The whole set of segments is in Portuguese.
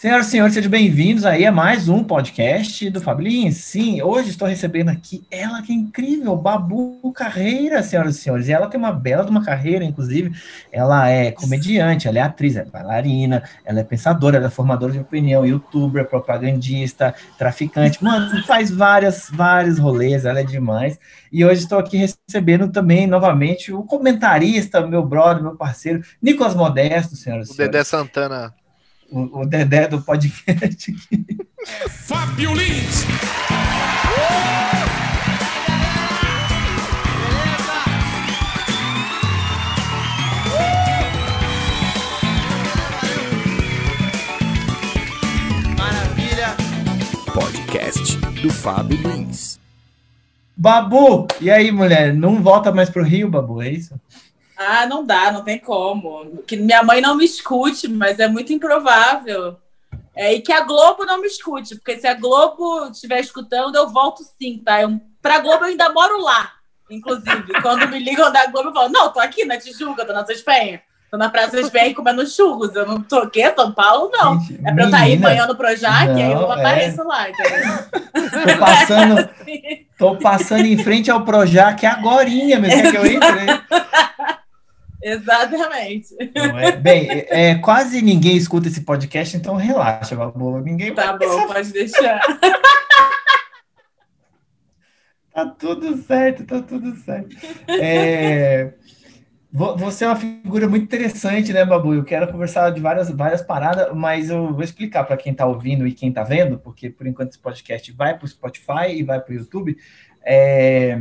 Senhoras e senhores, sejam bem-vindos aí a mais um podcast do Fablinho. Sim, hoje estou recebendo aqui ela que é incrível, Babu Carreira, senhoras e senhores. E ela tem uma bela de uma carreira, inclusive. Ela é comediante, ela é atriz, é bailarina, ela é pensadora, ela é formadora de opinião, youtuber, propagandista, traficante. Mano, faz várias, vários rolês, ela é demais. E hoje estou aqui recebendo também, novamente, o comentarista, meu brother, meu parceiro, Nicolas Modesto, senhoras e senhores. O Dedé Santana o, o Dedé do podcast aqui. Fábio Lins! Maravilha! Podcast do Fábio Lins. Babu! E aí, mulher? Não volta mais pro Rio, Babu, é isso? Ah, não dá, não tem como. Que minha mãe não me escute, mas é muito improvável. É, e que a Globo não me escute, porque se a Globo estiver escutando, eu volto sim, tá? Eu, pra Globo eu ainda moro lá, inclusive. Quando me ligam da Globo, eu falo, não, tô aqui na Tijuca, tô na Espanha. Tô na Praça Espanha comendo churros. Eu não tô aqui, São Paulo, não. Gente, é pra eu estar tá aí banhando pro Jaque, aí eu apareço é... lá, entendeu? Tô passando, tô passando em frente ao Projac agorinha, mas quer que eu entre? Exatamente. É? Bem, é, quase ninguém escuta esse podcast, então relaxa, Babu. Ninguém Tá bom, pode deixar. tá tudo certo, tá tudo certo. É, você é uma figura muito interessante, né, Babu? Eu quero conversar de várias, várias paradas, mas eu vou explicar para quem está ouvindo e quem está vendo, porque por enquanto esse podcast vai para o Spotify e vai para o YouTube. É,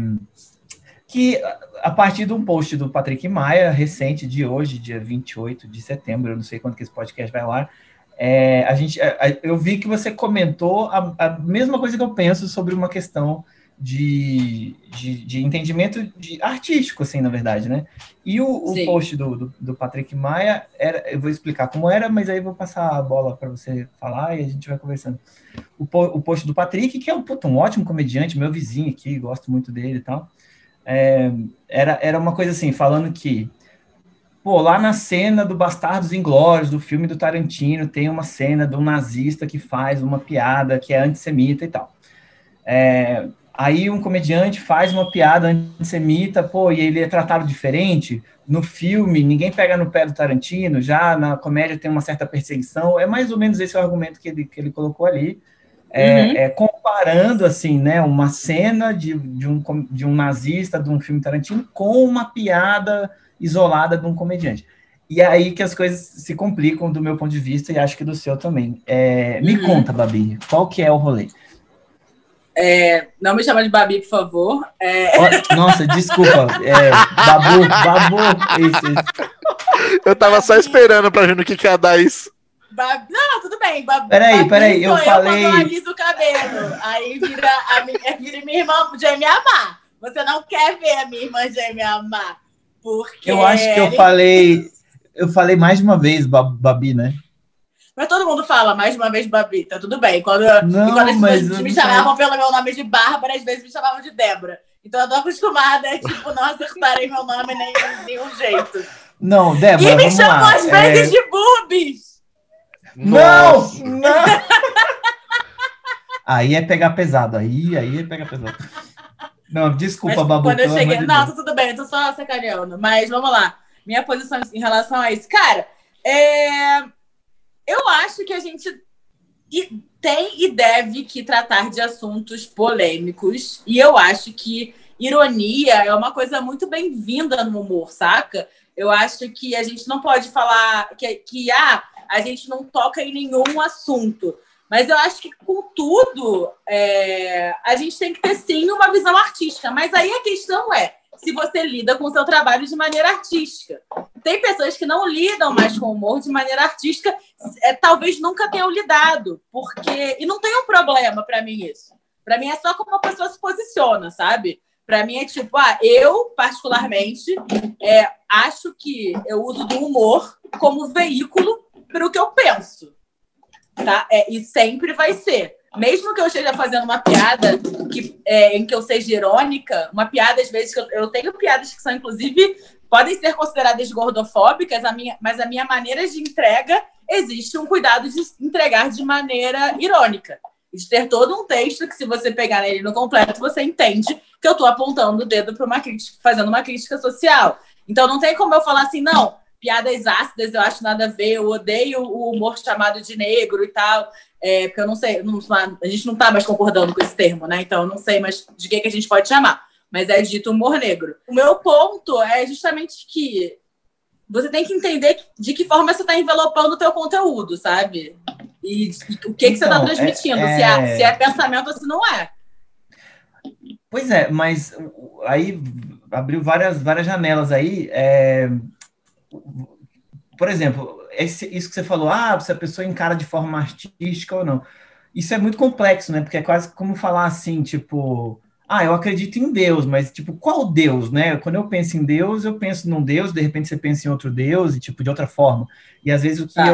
que a partir de um post do Patrick Maia, recente de hoje, dia 28 de setembro, eu não sei quando que esse podcast vai lá, é, a gente, a, eu vi que você comentou a, a, mesma coisa que eu penso sobre uma questão de, de, de entendimento de, artístico, assim, na verdade, né? E o, o post do, do, do, Patrick Maia, era, eu vou explicar como era, mas aí eu vou passar a bola para você falar e a gente vai conversando. O, o post do Patrick, que é um, puto, um ótimo comediante, meu vizinho aqui, gosto muito dele e tal, é, era, era uma coisa assim, falando que, pô, lá na cena do Bastardos Inglórios, do filme do Tarantino, tem uma cena de um nazista que faz uma piada que é antissemita e tal. É, aí um comediante faz uma piada antissemita, pô, e ele é tratado diferente. No filme, ninguém pega no pé do Tarantino, já na comédia tem uma certa perseguição. É mais ou menos esse o argumento que ele, que ele colocou ali é, uhum. é, comparando assim, né, uma cena de, de, um, de um nazista de um filme Tarantino com uma piada isolada de um comediante. E é aí que as coisas se complicam do meu ponto de vista e acho que do seu também. É, me uhum. conta, Babi, qual que é o rolê? É, não me chama de Babi, por favor. É... Nossa, desculpa. É, babu, Babu. Isso, isso. Eu tava só esperando para ver no que, que ia dar isso. Bab... Não, tudo bem. Bab... Peraí, peraí, eu falei. Eu aliso o cabelo. Aí vira, a minha, vira minha irmã gêmea amar. Você não quer ver a minha irmã gêmea amar. Porque. Eu acho que eu falei. Eu falei mais de uma vez, Babi, né? Mas todo mundo fala mais de uma vez Babi, tá tudo bem. Quando, não, quando as pessoas me chamavam pelo meu nome de Bárbara, às vezes me chamavam de Débora. Então eu tô acostumada, tipo, não acertarem meu nome nem de nenhum jeito. Não, Débora. E me chamam às vezes é... de Bubis. Não! Não! aí é pegar pesado, aí, aí é pegar pesado. Não, desculpa, mas, Babu. Quando eu cheguei. Não, tudo bem, eu tô só sacaneando. Mas vamos lá. Minha posição em relação a isso. Cara, é... eu acho que a gente tem e deve que tratar de assuntos polêmicos. E eu acho que ironia é uma coisa muito bem-vinda no humor, saca? Eu acho que a gente não pode falar que, que ah, a gente não toca em nenhum assunto. Mas eu acho que, contudo, é, a gente tem que ter sim uma visão artística. Mas aí a questão é se você lida com o seu trabalho de maneira artística. Tem pessoas que não lidam mais com o humor de maneira artística, é, talvez nunca tenham lidado, porque. E não tem um problema para mim isso. Para mim é só como a pessoa se posiciona, sabe? Para mim é tipo, ah, eu, particularmente, é, acho que eu uso do humor como veículo para o que eu penso. Tá? É, e sempre vai ser. Mesmo que eu esteja fazendo uma piada que, é, em que eu seja irônica, uma piada, às vezes, eu, eu tenho piadas que são, inclusive, podem ser consideradas gordofóbicas, a minha, mas a minha maneira de entrega existe um cuidado de entregar de maneira irônica. De ter todo um texto que, se você pegar ele no completo, você entende que eu estou apontando o dedo para uma crítica, fazendo uma crítica social. Então não tem como eu falar assim, não, piadas ácidas eu acho nada a ver, eu odeio o humor chamado de negro e tal, é, porque eu não sei, não, a gente não está mais concordando com esse termo, né? Então eu não sei mais de que, que a gente pode chamar, mas é dito humor negro. O meu ponto é justamente que você tem que entender de que forma você está envelopando o teu conteúdo, sabe? E, o que, que você está Então, transmitindo, é- Se, é, é- se é pensamento ou se não é. Pois é, mas aí abriu várias, várias janelas aí. é, por exemplo, esse- isso que você falou, ah, se a pessoa encara de forma artística ou não. Isso é muito complexo, né? Porque é quase como falar assim, tipo, ah, eu acredito em Deus, mas tipo, qual Deus, né? Quando eu penso em Deus, eu penso num Deus, de repente você pensa em outro Deus, e tipo, de outra forma. E às vezes o que, Tá.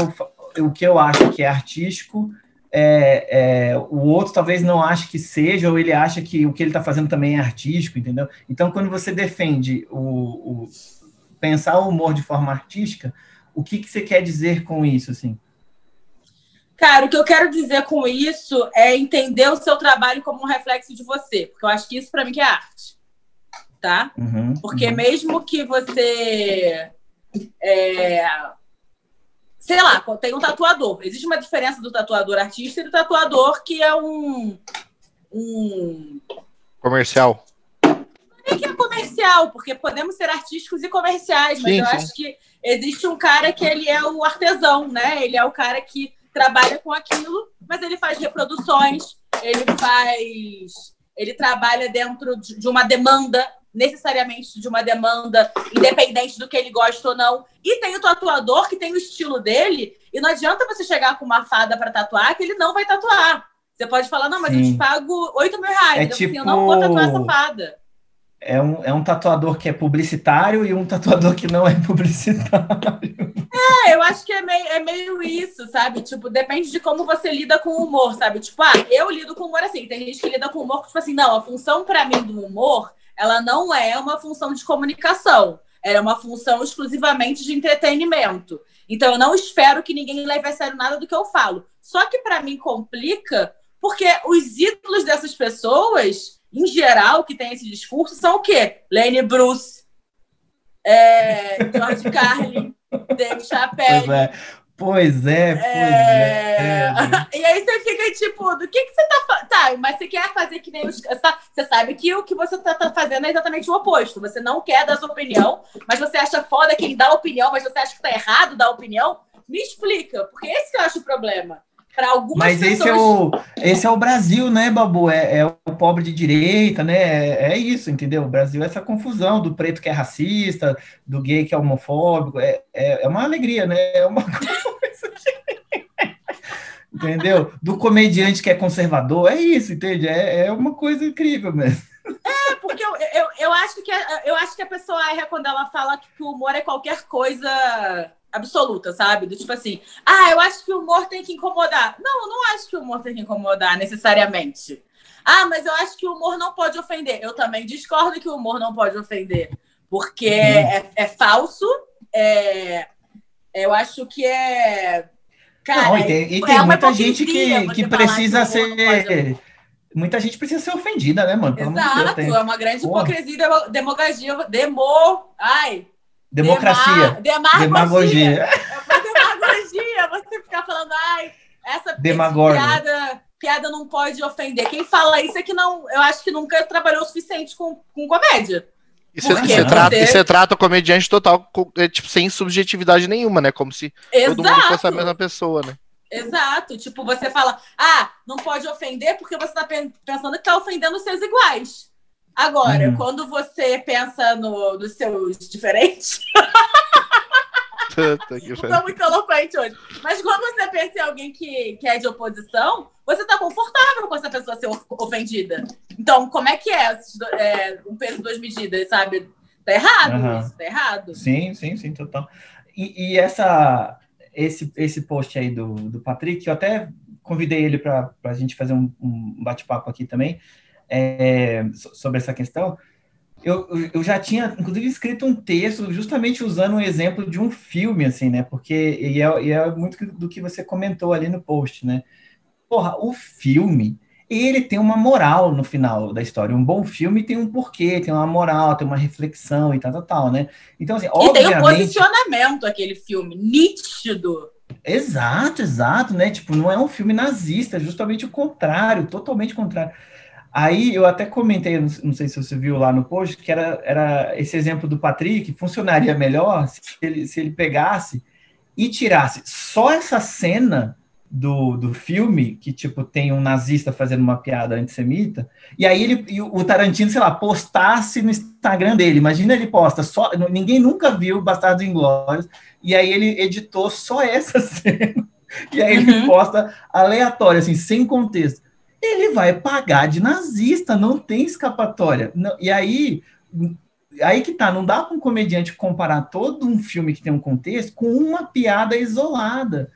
eu, o que eu acho que é artístico é, é, o outro talvez não ache que seja, ou ele acha que o que ele está fazendo também é artístico, entendeu? Então, quando você defende o, o- pensar o humor de forma artística, o que, que você quer dizer com isso, assim? Cara, o que eu quero dizer com isso é entender o seu trabalho como um reflexo de você, porque eu acho que isso para mim que é arte, tá? Uhum, Porque uhum. mesmo que você. é, sei lá, tem um tatuador. Existe uma diferença do tatuador artista e do tatuador que é um. um Comercial. Nem que é comercial, porque podemos ser artísticos e comerciais, mas Sim, eu sim. acho que existe um cara que ele é o artesão, né? Ele é o cara que trabalha com aquilo, mas ele faz reproduções, ele faz. Ele trabalha dentro de uma demanda, necessariamente de uma demanda, independente do que ele gosta ou não. E tem o tatuador que tem o estilo dele, e não adianta você chegar com uma fada para tatuar, que ele não vai tatuar. Você pode falar, não, mas eu Sim. te pago 8 mil reais. É eu, assim, eu tipo- não vou tatuar essa fada. É um, é um tatuador que é publicitário e um tatuador que não é publicitário. É, eu acho que é meio, é meio isso, sabe? Tipo, depende de como você lida com o humor, sabe? Tipo, ah, eu lido com humor assim. Tem gente que lida com humor, tipo assim, não, a função pra mim do humor, ela não é uma função de comunicação. Ela é uma função exclusivamente de entretenimento. Então, eu não espero que ninguém leve a sério nada do que eu falo. Só que pra mim complica, porque os ídolos dessas pessoas, em geral, que tem esse discurso, são o quê? Lenny Bruce, é, George Carlin, Dave Chappelle. Pois é, pois é, pois É... é. E aí você fica tipo, do que, que você tá fazendo? Tá, mas você quer fazer que nem os. tá- Você sabe que o que você tá, tá fazendo é exatamente o oposto. Você não quer dar sua opinião, mas você acha foda quem dá opinião, mas você acha que tá errado dar opinião. Me explica, porque esse que eu acho o problema. Para algumas Mas pessoas. esse é, o, esse é o Brasil, né, Babu? É, é o pobre de direita, né? É, é isso, entendeu? O Brasil é essa confusão do preto que é racista, do gay que é homofóbico. É, é, é uma alegria, né? É uma coisa. Entendeu? Do comediante que é conservador, é isso, entende? É, é uma coisa incrível mesmo. É porque eu, eu, eu, acho que, eu acho que a pessoa erra quando ela fala que o humor é qualquer coisa absoluta, sabe? Do tipo assim, ah, eu acho que o humor tem que incomodar. Não, eu não acho que o humor tem que incomodar necessariamente. Ah, mas eu acho que o humor não pode ofender. Eu também discordo que o humor não pode ofender. Porque é, é falso, é, eu acho que é. Cara, Não, e tem, e é tem uma muita gente que, que precisa que ser. Muita gente precisa ser ofendida, né, mano? Pelo de Deus, Exato, tem é uma grande hipocrisia, demagogia, demo, ai, democracia, Dema- demagogia. demagogia. É uma demagogia. Você ficar falando, ai, essa piada, piada não pode ofender. Quem fala isso é que não, eu acho que nunca trabalhou o suficiente com, com comédia. E você, você trata, Você- e você trata o comediante total, é, tipo, sem subjetividade nenhuma, né? Como se todo mundo fosse a mesma Exato. pessoa, né? Exato. Tipo, você fala, ah, não pode ofender porque você tá pen- pensando que tá ofendendo os seus iguais. Agora, Uhum. quando você pensa no, nos seus diferentes, tô muito eloquente hoje. Mas quando você pensa em alguém que, que é de oposição, você tá confortável com essa pessoa ser of- ofendida. Então, como é que é, é, um peso duas medidas, sabe? Tá errado Aham. isso, tá errado. Sim, sim, sim, total. E, e essa, esse, esse post aí do, do Patrick, eu até convidei ele para a gente fazer um, um bate-papo aqui também é, so- sobre essa questão. eu, eu já tinha, inclusive, escrito um texto justamente usando um exemplo de um filme, assim, né? Porque e é, e é muito do que você comentou ali no post, né? Porra, o filme, ele tem uma moral no final da história. Um bom filme tem um porquê, tem uma moral, tem uma reflexão e tal, tal, tal, né? Então, assim, e tem um posicionamento aquele filme, nítido. Exato, exato, né? Tipo, não é um filme nazista, é justamente o contrário, totalmente contrário. Aí eu até comentei, não sei se você viu lá no post, que era, era esse exemplo do Patrick, funcionaria melhor se ele, se ele pegasse e tirasse só essa cena do, do filme, que, tipo, tem um nazista fazendo uma piada antissemita, e aí ele, e o Tarantino, sei lá, postasse no Instagram dele. Imagina ele posta, só, ninguém nunca viu Bastardos Inglórios, e aí ele editou só essa cena, e aí uhum. ele posta aleatório, assim, sem contexto. Ele vai pagar de nazista, não tem escapatória. Não, e aí, aí que tá, não dá para um comediante comparar todo um filme que tem um contexto com uma piada isolada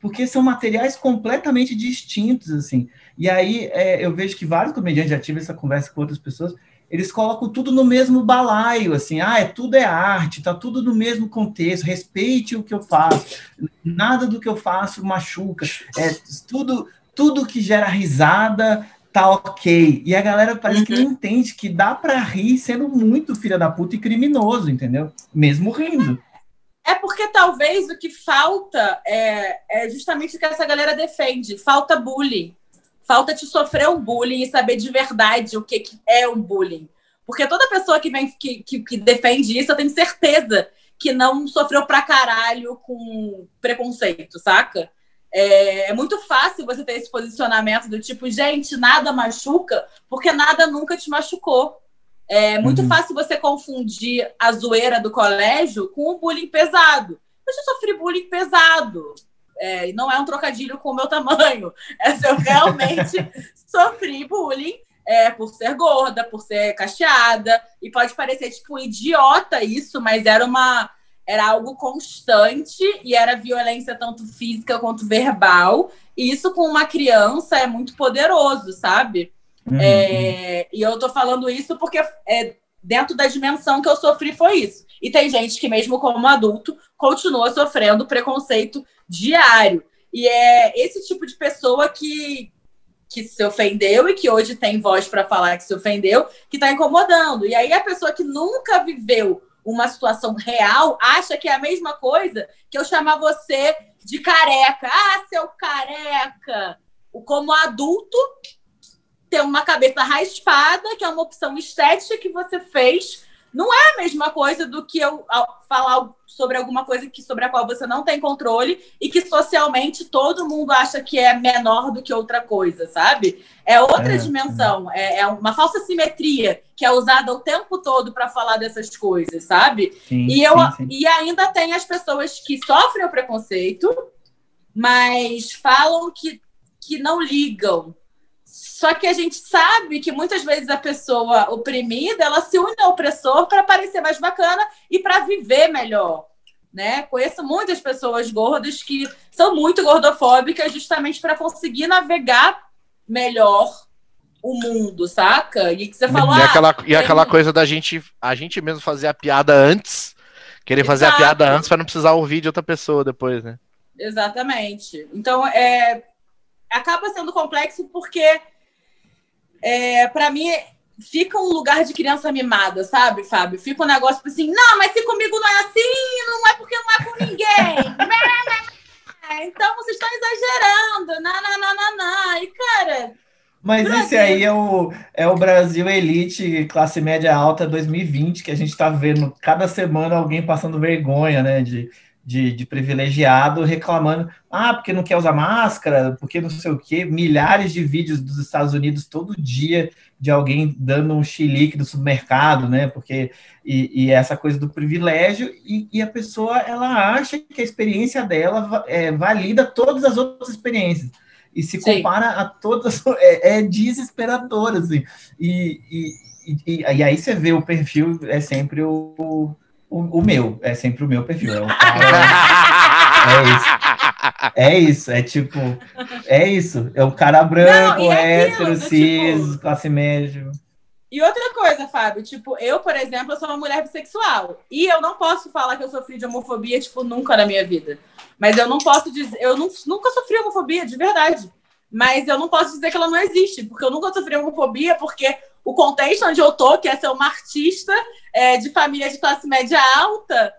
porque são materiais completamente distintos, assim. E aí é, eu vejo que vários comediantes já tive essa conversa com outras pessoas, eles colocam tudo no mesmo balaio, assim, ah, é tudo é arte, tá tudo no mesmo contexto, respeite o que eu faço, nada do que eu faço machuca, é tudo, tudo que gera risada tá ok. E a galera parece uhum. que não entende que dá para rir sendo muito filha da puta e criminoso, entendeu? Mesmo rindo. É porque talvez o que falta é, é justamente o que essa galera defende. Falta bullying. Falta te sofrer um bullying e saber de verdade o que, que é um bullying. Porque toda pessoa que vem que, que, que defende isso, eu tenho certeza que não sofreu pra caralho com preconceito, saca? É, é, muito fácil você ter esse posicionamento do tipo, gente, nada machuca, porque nada nunca te machucou. É muito uhum. fácil você confundir a zoeira do colégio com o bullying pesado. Eu já sofri bullying pesado. É, e não é um trocadilho com o meu tamanho. É se eu realmente sofri bullying é, por ser gorda, por ser cacheada. E pode parecer, tipo, idiota isso, mas era uma. Era algo constante e era violência tanto física quanto verbal. E isso com uma criança é muito poderoso, sabe? Uhum. É, e eu tô falando isso porque é, dentro da dimensão que eu sofri foi isso. E tem gente que, mesmo como adulto, continua sofrendo preconceito diário. E é esse tipo de pessoa que, que se ofendeu e que hoje tem voz para falar que se ofendeu, que está incomodando. E aí a pessoa que nunca viveu uma situação real acha que é a mesma coisa que eu chamar você de careca. Ah, seu careca! Como adulto, ter uma cabeça raspada, que é uma opção estética que você fez, não é a mesma coisa do que eu falar sobre alguma coisa que sobre a qual você não tem controle e que socialmente todo mundo acha que é menor do que outra coisa, sabe? É outra é, dimensão, é. é. uma falsa simetria que é usada o tempo todo para falar dessas coisas, sabe? Sim, e eu sim, sim. e ainda tem as pessoas que sofrem o preconceito, mas falam que que não ligam só que a gente sabe que muitas vezes a pessoa oprimida, ela se une ao opressor para parecer mais bacana e para viver melhor. Né? Conheço muitas pessoas gordas que são muito gordofóbicas justamente para conseguir navegar melhor o mundo, saca? E que você falou. E, ah, aquela, e aquela coisa da gente, a gente mesmo fazer a piada antes, querer fazer Exato. a piada antes para não precisar ouvir de outra pessoa depois, né? Exatamente. Então, é, acaba sendo complexo porque é, para mim, fica um lugar de criança mimada, sabe, Fábio? Fica um negócio assim, não, mas se comigo não é assim, não é porque não é com ninguém. então vocês estão exagerando. Não. E, cara. Mas Brasil. esse aí é o, é o Brasil Elite Classe Média Alta 2020, que a gente está vendo cada semana alguém passando vergonha, né? De, de, de, privilegiado reclamando, ah, porque não quer usar máscara, porque não sei o quê, milhares de vídeos dos Estados Unidos todo dia de alguém dando um chilique do supermercado, né? Porque e, e essa coisa do privilégio e, e, a pessoa ela acha que a experiência dela é, valida todas as outras experiências e se Sim. compara a todas é, é desesperador assim e, e, e, e aí você vê o perfil é sempre o o, o, meu, é sempre o meu perfil. É, cara, é isso. É isso, é tipo, é isso. É o cara branco, Não, é hétero, cis, tipo... classe média. E outra coisa, Fábio, tipo, eu, por exemplo, eu sou uma mulher bissexual. E eu não posso falar que eu sofri de homofobia, tipo, nunca na minha vida. Mas eu não posso dizer. Eu não, nunca sofri homofobia, de verdade. Mas eu não posso dizer que ela não existe, porque eu nunca sofri homofobia, porque o contexto onde eu tô, que é ser uma artista é, de família de classe média alta,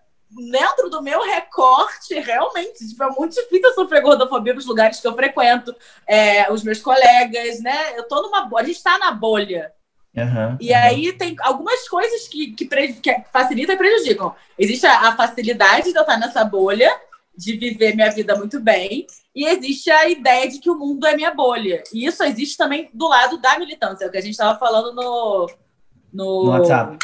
dentro do meu recorte, realmente, tipo, é muito difícil sofrer gordofobia nos lugares que eu frequento, é, os meus colegas, né? Eu tô numa. A gente tá na bolha. Uhum, E aí tem algumas coisas que, que, que facilitam e prejudicam. Existe a, a facilidade de eu estar nessa bolha, de viver minha vida muito bem, e existe a ideia de que o mundo é minha bolha. E isso existe também do lado da militância, é o que a gente estava falando no, no, No WhatsApp.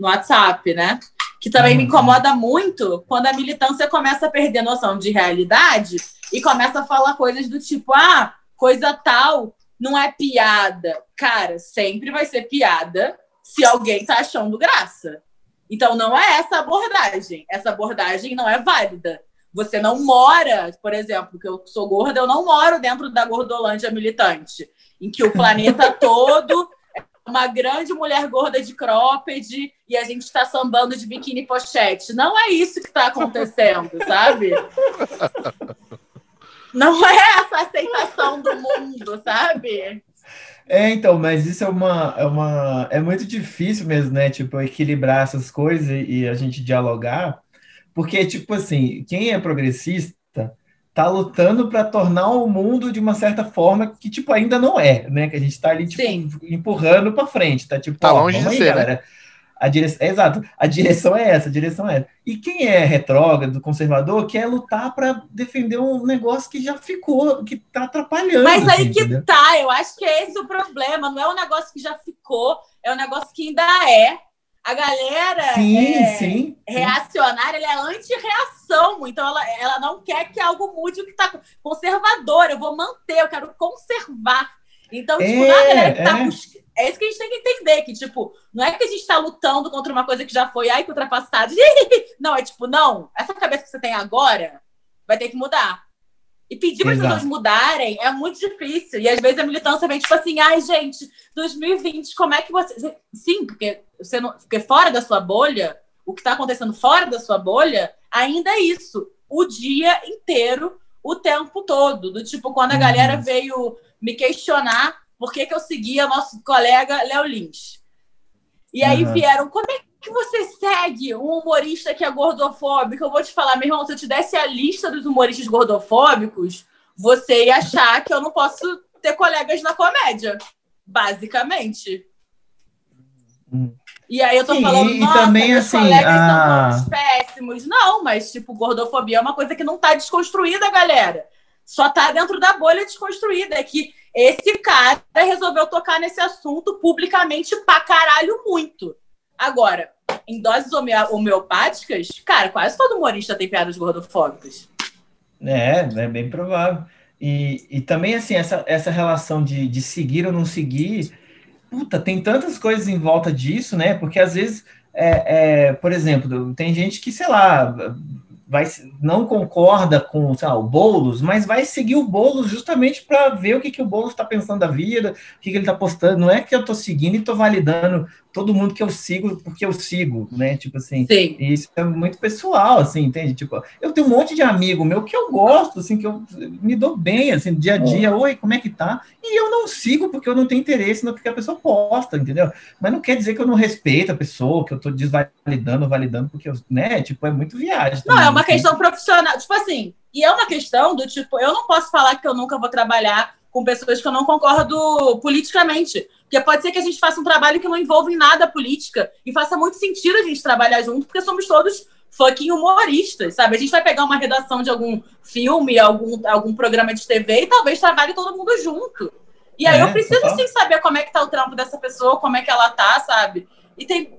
no WhatsApp, né? Que também me Uhum. incomoda muito quando a militância começa a perder noção de realidade e começa a falar coisas do tipo, ah, coisa tal não é piada. Cara, sempre vai ser piada se alguém tá achando graça. Então não é essa abordagem. Essa abordagem não é válida. Você não mora, por exemplo, que eu sou gorda, eu não moro dentro da Gordolândia militante, em que o planeta todo é uma grande mulher gorda de cropped e a gente está sambando de biquíni pochete. Não é isso que está acontecendo, sabe? Não é essa aceitação do mundo, sabe? É, então, mas isso é uma, é uma, é muito difícil mesmo, né? Tipo, equilibrar essas coisas e, e a gente dialogar, porque, tipo assim, quem é progressista tá lutando para tornar o mundo de uma certa forma que, tipo, ainda não é, né? Que a gente tá ali, tipo, Sim. empurrando para frente, tá? Tipo, Tá ó, longe de aí, ser, né? galera. A direção, é, exato, a direção é essa, a direção é essa. E quem é retrógrado, conservador, quer lutar para defender um negócio que já ficou, que tá atrapalhando. Mas aí assim, que entendeu? tá, eu acho que é esse o problema. Não é um negócio que já ficou, é um negócio que ainda é. A galera Sim, é, sim. sim. reacionária, ela é anti-reação. Então, ela, ela não quer que algo mude o que tá conservador. Eu vou manter, eu quero conservar. Então, tipo, É, não é a galera que tá é. bus- É isso que a gente tem que entender, que, tipo, não é que a gente tá lutando contra uma coisa que já foi, ai, que ultrapassado. Não, é tipo, não, essa cabeça que você tem agora vai ter que mudar. E pedir para as pessoas mudarem é muito difícil. E às vezes a militância vem tipo assim, ai, gente, 2020, como é que você. Sim, porque você não. Porque fora da sua bolha, o que está acontecendo fora da sua bolha, ainda é isso. O dia inteiro, o tempo todo. Do tipo, quando a Uhum. galera veio me questionar por que, que eu seguia nosso colega Léo Lins. E aí Uhum. vieram, como é que você segue um humorista que é gordofóbico? Eu vou te falar, meu irmão, se eu te desse a lista dos humoristas gordofóbicos, você ia achar que eu não posso ter colegas na comédia. Basicamente. Hum. E aí eu tô Sim, falando, e nossa, também, meus assim, colegas a- são todos péssimos. Não, mas, tipo, gordofobia é uma coisa que não tá desconstruída, galera. Só tá dentro da bolha desconstruída. É que esse cara resolveu tocar nesse assunto publicamente pra caralho muito. Agora, em doses homeo- homeopáticas, cara, quase todo humorista tem piadas gordofóbicas. É, é bem provável. E, e também, assim, essa, essa relação de, de seguir ou não seguir, puta, tem tantas coisas em volta disso, né? Porque às vezes, é, é, por exemplo, tem gente que, sei lá, vai, não concorda com, sei lá, o Boulos, mas vai seguir o Boulos justamente para ver o que, que o Boulos está pensando da vida, o que, que ele está postando. Não é que eu estou seguindo e estou validando todo mundo que eu sigo porque eu sigo, né? Tipo assim. Sim. Isso é muito pessoal, assim, entende? Tipo, eu tenho um monte de amigo meu que eu gosto, assim, que eu me dou bem, assim, dia a dia. Oi, como é que tá? E eu não sigo porque eu não tenho interesse no que a pessoa posta, entendeu? Mas não quer dizer que eu não respeito a pessoa, que eu tô desvalidando, validando, porque eu, né? Tipo, é muito viagem. Não, também, é uma assim. questão profissional. Tipo assim, e é uma questão do tipo, eu não posso falar que eu nunca vou trabalhar com pessoas que eu não concordo politicamente. Porque pode ser que a gente faça um trabalho que não envolva em nada a política e faça muito sentido a gente trabalhar junto, porque somos todos fucking humoristas, sabe? A gente vai pegar uma redação de algum filme, algum, algum programa de TV e talvez trabalhe todo mundo junto. E aí É, eu preciso sim saber como é que tá o trampo dessa pessoa, como é que ela tá, sabe? E tem.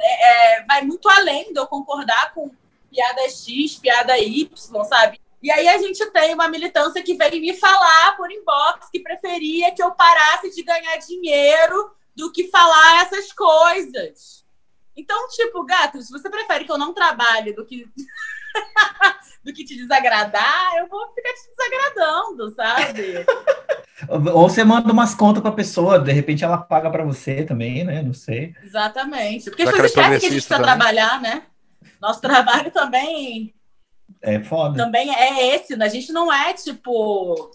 é, vai muito além de eu concordar com piada X, piada Y, sabe? E aí a gente tem uma militância que veio me falar por inbox que preferia que eu parasse de ganhar dinheiro do que falar essas coisas. Então, tipo, gato, se você prefere que eu não trabalhe do que do que te desagradar, eu vou ficar te desagradando, sabe? Ou você manda umas contas pra pessoa, de repente ela paga pra você também, né? Não sei. Exatamente. Porque as Será que pessoas é esquecem que a gente precisa também? trabalhar, né? Nosso trabalho também, É foda. também é esse. né? A gente não é tipo.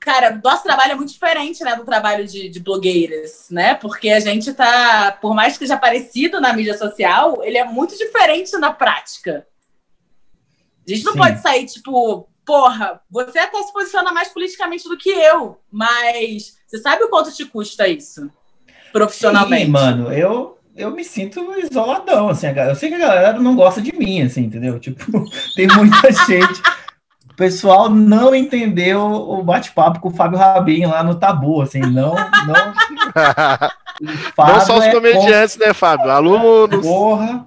Cara, nosso trabalho é muito diferente, né, do trabalho de, de blogueiras, né? Porque a gente tá, por mais que seja parecido na mídia social, ele é muito diferente na prática. A gente não Sim. pode sair, tipo, porra, você até se posiciona mais politicamente do que eu, mas você sabe o quanto te custa isso? Profissionalmente. Sim, mano, eu, eu me sinto isoladão, assim, eu sei que a galera não gosta de mim, assim, entendeu? Tipo, tem muita gente. O pessoal não entendeu o bate-papo com o Fábio Rabin lá no Tabu, assim, não, não. Não só os é comediantes, né, Fábio? Alunos. Porra!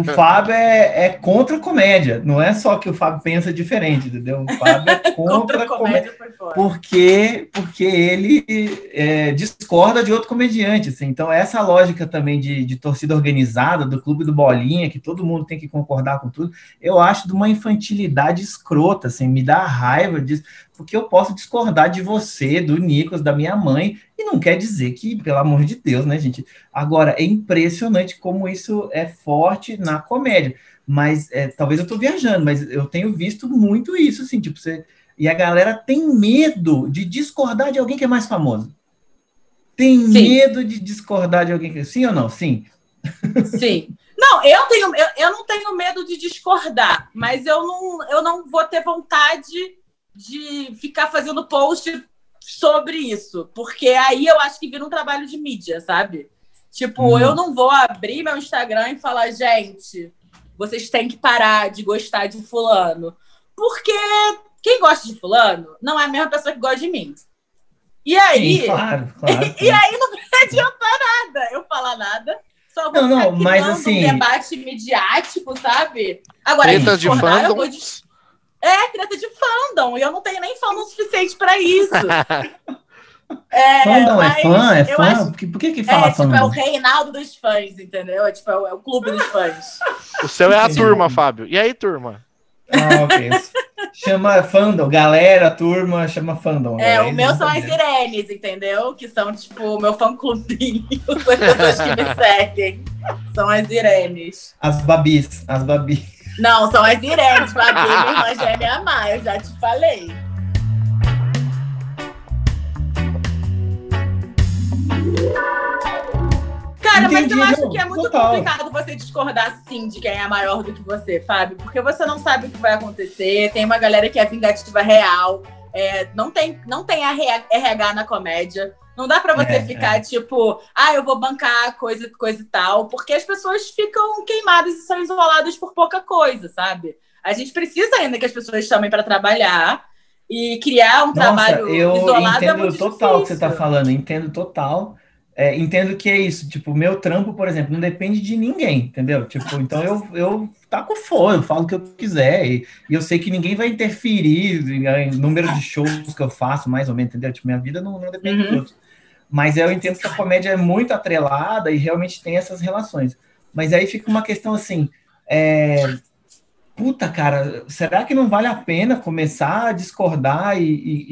O Fábio é, é contra a comédia. Não é só que o Fábio pensa diferente, entendeu? O Fábio é Contra contra a comédia. fora. Porque, porque ele é, discorda de outro comediante. Assim. Então, essa lógica também de, de torcida organizada, do clube do Bolinha, que todo mundo tem que concordar com tudo, eu acho de uma infantilidade escrota. Assim, me dá raiva disso, porque eu posso discordar de você, do Nicolas, da minha mãe, e não quer dizer que, pelo amor de Deus, né, gente? Agora, é impressionante como isso é forte na comédia. Mas é, talvez eu estou viajando, mas eu tenho visto muito isso, assim, tipo, você. E a galera tem medo de discordar de alguém que é mais famoso. Tem Sim. medo de discordar de alguém que. Sim ou não? Sim. Sim. Não, eu tenho, eu, eu não tenho medo de discordar, mas eu não, eu não vou ter vontade de ficar fazendo post sobre isso, porque aí eu acho que vira um trabalho de mídia, sabe? Tipo, Uhum. eu não vou abrir meu Instagram e falar, gente, vocês têm que parar de gostar de fulano, porque quem gosta de fulano não é a mesma pessoa que gosta de mim. E aí, Sim, claro, claro. e aí não vai adiantar nada eu falar nada. Só vou Não, não, mas assim- um debate midiático, sabe? Agora, Tretas de discordar, eu vou fandom. É, treta de fandom. E eu não tenho nem fandom suficiente pra isso. É, Fandom é fã? É fã? acho- Por que, por que, que fala É, tipo, é o fandom? Reinaldo dos fãs, entendeu? É, tipo, é o, é o clube dos fãs. O seu é a turma, Fábio. E aí, turma? Ah, ok. Chama fandom, galera, turma, chama fandom. É, Agora, o meu são as. Irenes, entendeu? Que são, tipo, o meu fã-clubinho. As pessoas que me seguem. São as Irenes. As babis, as babis. Não, são as Irenes, Babi, minha irmã gêmea amar, eu já te falei. Cara, Entendi, mas eu acho que é muito total. complicado você discordar sim de quem é maior do que você, Fábio, porque você não sabe o que vai acontecer. Tem uma galera que é vingativa real, é, não tem, não tem RH na comédia. Não dá pra você É, ficar tipo, ah, eu vou bancar coisa, coisa e tal, porque as pessoas ficam queimadas e são isoladas por pouca coisa, sabe? A gente precisa ainda que as pessoas chamem pra trabalhar e criar um Nossa, trabalho eu isolado é entendo muito total o que você está falando, entendo total. É, entendo que é isso, tipo, meu trampo, por exemplo, não depende de ninguém, entendeu? Tipo, então eu, eu taco fogo, eu falo o que eu quiser, e, e eu sei que ninguém vai interferir em, em número de shows que eu faço, mais ou menos, entendeu? Tipo, minha vida não, não depende Uhum. de outros. Mas eu entendo que a comédia é muito atrelada e realmente tem essas relações. Mas aí fica uma questão assim, é, puta, cara, será que não vale a pena começar a discordar e, e-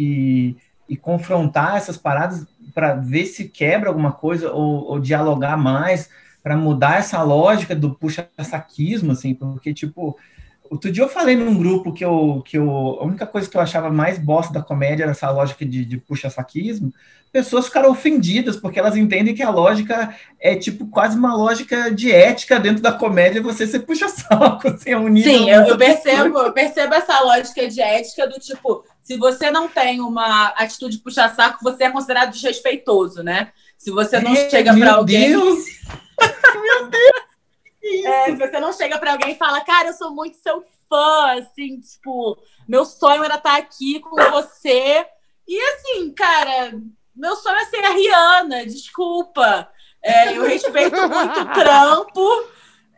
e- e confrontar essas paradas para ver se quebra alguma coisa ou, ou dialogar mais para mudar essa lógica do puxa-saquismo, assim, porque, tipo, outro dia eu falei num grupo que eu, que eu, a única coisa que eu achava mais bosta da comédia era essa lógica de, de puxa-saquismo, pessoas ficaram ofendidas porque elas entendem que a lógica é, tipo, quase uma lógica de ética dentro da comédia, você ser puxa-saco, assim, é um nível Sim, eu, percebo, eu percebo essa lógica de ética do tipo, se você não tem uma atitude de puxa-saco, você é considerado desrespeitoso, né? Se você não É, chega meu pra alguém. Deus! É, se você não chega pra alguém e fala, cara, eu sou muito seu fã, assim, tipo, meu sonho era estar aqui com você. E assim, cara, meu sonho é ser a Rihanna, desculpa. É, eu respeito muito o trampo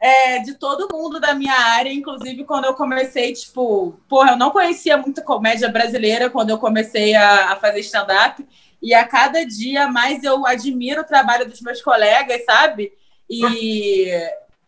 é, de todo mundo da minha área, inclusive quando eu comecei, tipo, porra, eu não conhecia muita comédia brasileira quando eu comecei a, a fazer stand-up. E a cada dia mais eu admiro o trabalho dos meus colegas, sabe? E,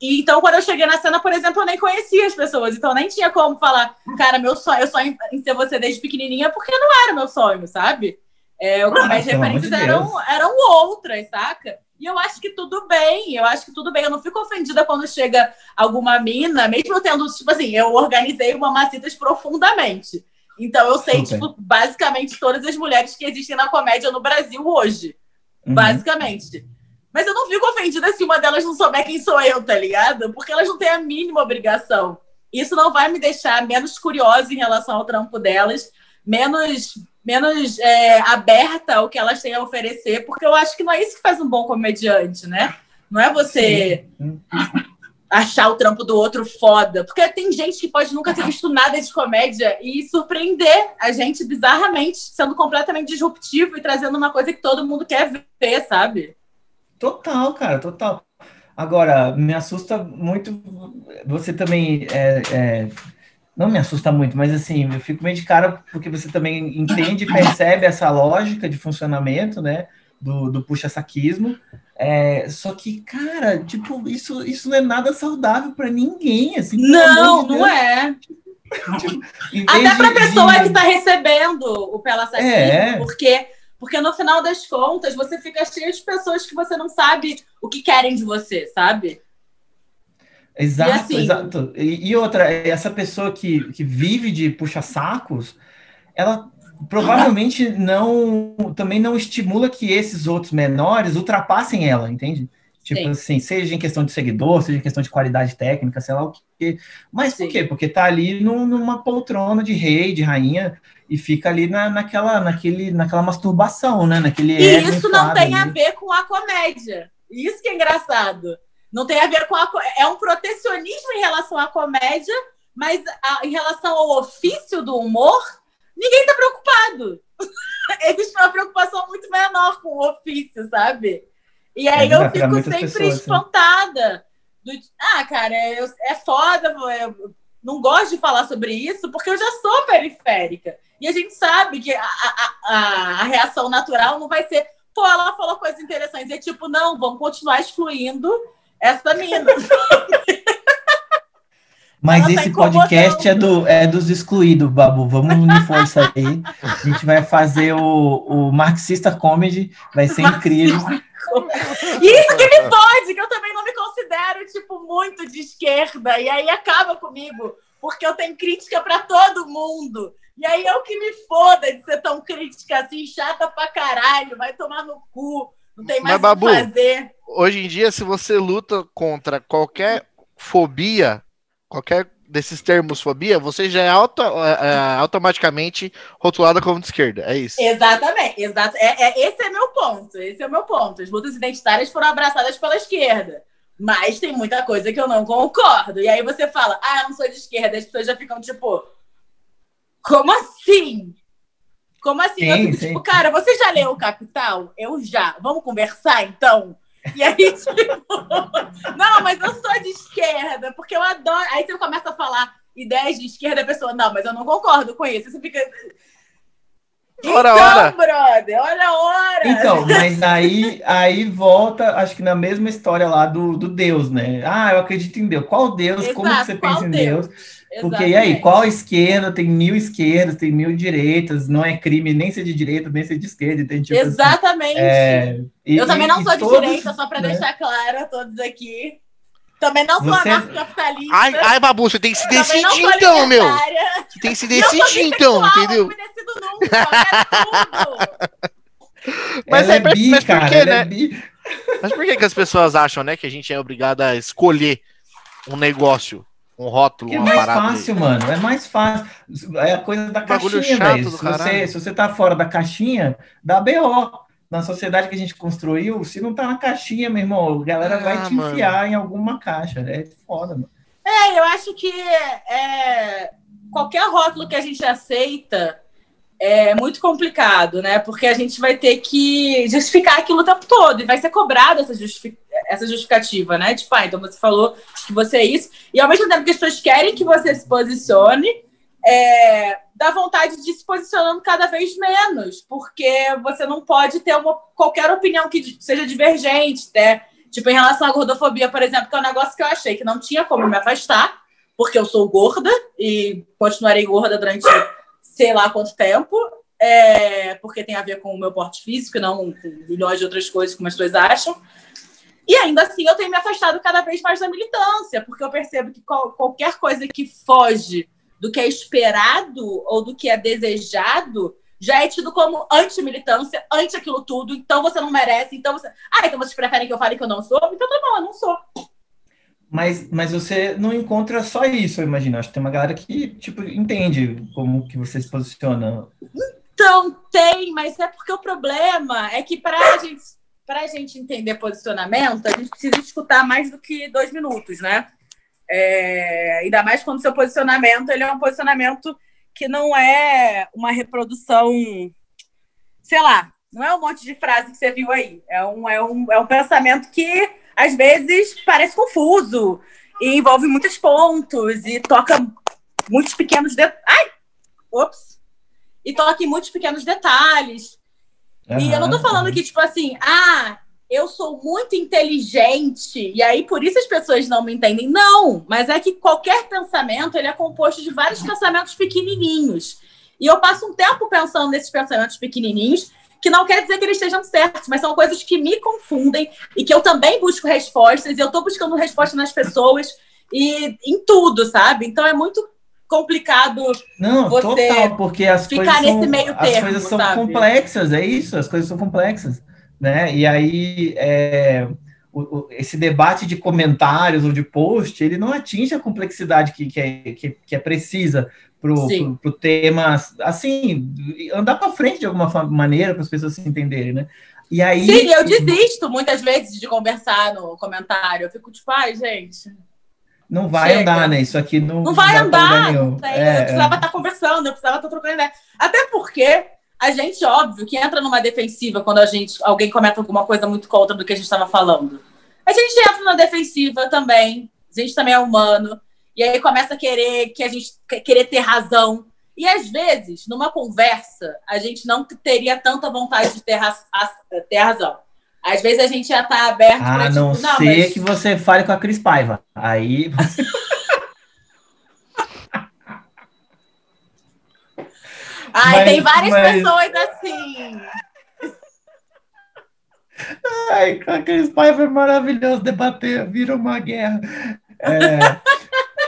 e então, quando eu cheguei na cena, por exemplo, eu nem conhecia as pessoas, então nem tinha como falar, cara, meu sonho, eu sonho em ser você desde pequenininha, porque não era meu sonho, sabe? É, pelo amor referências de eram, Deus. eram outras, saca? E eu acho que tudo bem, eu acho que tudo bem. Eu não fico ofendida quando chega alguma mina, mesmo tendo, tipo assim, eu organizei uma Macitas profundamente. Então eu sei, tipo, basicamente todas as mulheres que existem na comédia no Brasil hoje. Uhum. Basicamente. Mas eu não fico ofendida se uma delas não souber quem sou eu, tá ligado? Porque elas não têm a mínima obrigação. Isso não vai me deixar menos curiosa em relação ao trampo delas, menos, menos é, aberta ao que elas têm a oferecer, porque eu acho que não é isso que faz um bom comediante, né? Não é você achar o trampo do outro foda. Porque tem gente que pode nunca ter visto nada de comédia e surpreender a gente bizarramente, sendo completamente disruptivo e trazendo uma coisa que todo mundo quer ver, sabe? Total, cara, total. Agora, me assusta muito. Você também. é, é, não me assusta muito, mas assim, eu fico meio de cara porque você também entende e percebe essa lógica de funcionamento, né? Do, do puxa-saquismo. É, só que, cara, tipo, isso, isso não é nada saudável para ninguém. Assim, Não, não é. Em Até pra de- pessoa de- que tá recebendo o Pela Saquismo, É. porque, porque no final das contas você fica cheio de pessoas que você não sabe o que querem de você, sabe? Exato, E assim- exato. E, e outra, essa pessoa que, que vive de puxa-sacos, ela provavelmente não também não estimula que esses outros menores ultrapassem ela, entende? Tipo Sim. assim, seja em questão de seguidor, seja em questão de qualidade técnica, sei lá o quê. Mas por Sim. quê? Porque tá ali num- numa poltrona de rei, de rainha, e fica ali na, naquela, naquele, naquela masturbação, né? Naquele E isso não tem a ali. ver com a comédia. Isso que é engraçado. Não tem a ver com a. É um protecionismo em relação à comédia, mas a- em relação ao ofício do humor, ninguém tá preocupado. Existe uma preocupação muito menor com o ofício, sabe? E aí É, eu fico sempre pessoas, sim. espantada. Do- ah, cara, eu- é foda, eu não gosto de falar sobre isso, porque eu já sou periférica. E a gente sabe que a, a, a, a reação natural não vai ser, pô, ela falou coisas interessantes. É tipo, não, vamos continuar excluindo essa mina. Mas Ela tá esse incomodando. podcast é, do, é dos excluídos, Babu. Vamos unir força aí. A gente vai fazer o, o Marxista Comedy, vai ser incrível. E isso que me fode, que eu também não me tipo, muito de esquerda. E aí acaba comigo, porque eu tenho crítica pra todo mundo. E aí é o que me foda de ser tão crítica assim, chata pra caralho, vai tomar no cu. Não tem mais Mas, o que fazer. Hoje em dia, se você luta contra qualquer fobia, qualquer desses termos fobia, você já é, auto- é, é, automaticamente rotulada como de esquerda. É isso. Exatamente, exato. É, é- esse é meu ponto. Esse é o meu ponto. As lutas identitárias foram abraçadas pela esquerda. Mas tem muita coisa que eu não concordo. E aí você fala, ah, eu não sou de esquerda. As pessoas já ficam tipo, como assim? Como assim? eu Sim, fico sim. tipo, cara, você já leu o Capital? Eu já. Vamos conversar então? E aí, tipo, não, mas eu sou de esquerda, porque eu adoro. Aí você começa a falar ideias de esquerda, a pessoa, não, mas eu não concordo com isso. Você fica. Ora, então, ora. brother, ora, ora. Então, mas aí, aí volta, acho que na mesma história lá do, do Deus, né? Ah, eu acredito em Deus. Qual Deus? Como Exato, você qual pensa em Deus? Deus? Porque e aí, Exatamente. qual esquerda? Tem mil esquerdas, tem mil direitas, não é crime nem ser de direita, nem ser de esquerda. Tipo, assim, Exatamente. é, e- eu também e- não e sou de todos, direita, só para né? deixar claro a todos aqui. Também não sou Você- anarcocapitalista. Ai, ai, Babu, você tem que se também não decidir então, meu. Você tem que se decidir então, entendeu? Eu não fui decido nunca. eu quero tudo. Mas é mas- bi, mas por cara, quê, ela né? é bi. Mas por que, que as pessoas acham, né, que a gente é obrigado a escolher um negócio, um rótulo, Porque é mais parada? fácil, mano. É mais fácil. É a coisa da Bagulho caixinha, velho. Se você, se você tá fora da caixinha, dá BO. Na sociedade que a gente construiu, se não tá na caixinha, meu irmão, a galera vai Ah, te enfiar em alguma caixa. É foda, mano. É, eu acho que é, qualquer rótulo que a gente aceita é muito complicado, né? Porque a gente vai ter que justificar aquilo o tempo todo e vai ser cobrada essa, essa justificativa, né? Tipo, ah, então você falou que você é isso. E ao mesmo tempo que as pessoas querem que você se posicione, é, vontade de se posicionando cada vez menos, porque você não pode ter uma, qualquer opinião que seja divergente, né? Tipo, em relação à gordofobia, por exemplo, que é um negócio que eu achei que não tinha como me afastar, porque eu sou gorda e continuarei gorda durante sei lá quanto tempo. é, porque tem a ver com o meu porte físico, não com milhões de outras coisas como as pessoas acham. E ainda assim eu tenho me afastado cada vez mais da militância, porque eu percebo que qual, qualquer coisa que foge do que é esperado ou do que é desejado já é tido como anti-militância, anti aquilo tudo, então você não merece, então você. Ah, então vocês preferem que eu fale que eu não sou? Então tá bom, eu não sou. Mas, mas você não encontra só isso, eu imagino. Acho que tem uma galera que, tipo, entende como que você se posiciona. Então, tem, mas é porque o problema é que para gente, a gente entender posicionamento, a gente precisa escutar mais do que dois minutos, né? É, ainda mais quando seu posicionamento ele é um posicionamento que não é uma reprodução, sei lá, não é um monte de frase que você viu aí. É um, é um, é um pensamento que às vezes parece confuso e envolve muitos pontos e toca muitos pequenos detalhes. Ai! Ops! E toca em muitos pequenos detalhes. Uhum, e eu não tô falando que, tipo assim, ah, eu sou muito inteligente e aí por isso as pessoas não me entendem. Não, mas é que qualquer pensamento ele é composto de vários pensamentos pequenininhos. E eu passo um tempo pensando nesses pensamentos pequenininhos, que não quer dizer que eles estejam certos, mas são coisas que me confundem e que eu também busco respostas, e eu estou buscando resposta nas pessoas e em tudo, sabe? Então é muito complicado não, você total, porque as ficar coisas nesse são, meio termo, As coisas são sabe? complexas, é isso, as coisas são complexas né? E aí é, o, o, esse debate de comentários ou de post, ele não atinge a complexidade que, que, é, que, que é precisa para o tema, assim, andar para frente de alguma maneira para as pessoas se entenderem, né? E aí, Sim, eu desisto muitas vezes de conversar no comentário. Eu fico tipo, ai, gente. Não vai Chega. andar, né? Isso aqui não, não vai andar. Não tem, é, eu precisava é. estar conversando, eu precisava estar trocando ideia. Até porque a gente, óbvio, que entra numa defensiva quando a gente, alguém comenta alguma coisa muito contra do que a gente estava falando. A gente entra na defensiva também. A gente também é humano. E aí começa a querer que a gente querer ter razão. E às vezes, numa conversa, a gente não teria tanta vontade de ter, ter razão. Às vezes a gente já está aberto ah, para tipo, não, não ser mas... que você fale com a Cris Paiva. Aí Ai, mas, tem várias mas... pessoas assim. Ai, aqueles pais foi maravilhoso debater, vira uma guerra. É,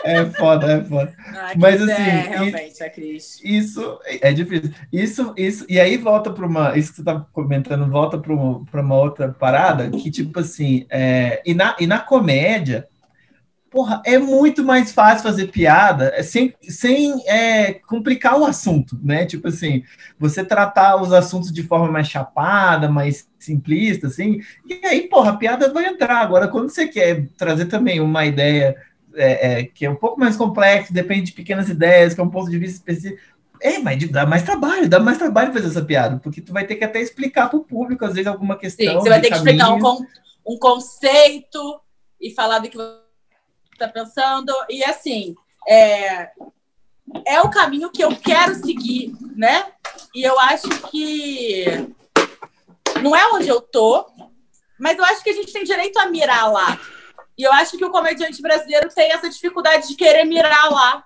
é foda, é foda. Ah, mas assim, é, realmente, a Cris. Isso é difícil. Isso, isso, e aí volta para uma. Isso que você tá comentando, volta para uma, uma outra parada, que, tipo assim, é, e, na, e na comédia porra, é muito mais fácil fazer piada é, sem, sem é, complicar o assunto, né? Tipo assim, você tratar os assuntos de forma mais chapada, mais simplista, assim, e aí, porra, a piada vai entrar. Agora, quando você quer trazer também uma ideia é, é, que é um pouco mais complexa, depende de pequenas ideias, que é um ponto de vista específico, é, mas dá mais trabalho, dá mais trabalho fazer essa piada, porque tu vai ter que até explicar para o público, às vezes, alguma questão. Sim, você vai ter que explicar um, um conceito e falar do que está pensando. E assim, é, é o caminho que eu quero seguir, né? E eu acho que não é onde eu tô, mas eu acho que a gente tem direito a mirar lá. E eu acho que o comediante brasileiro tem essa dificuldade de querer mirar lá,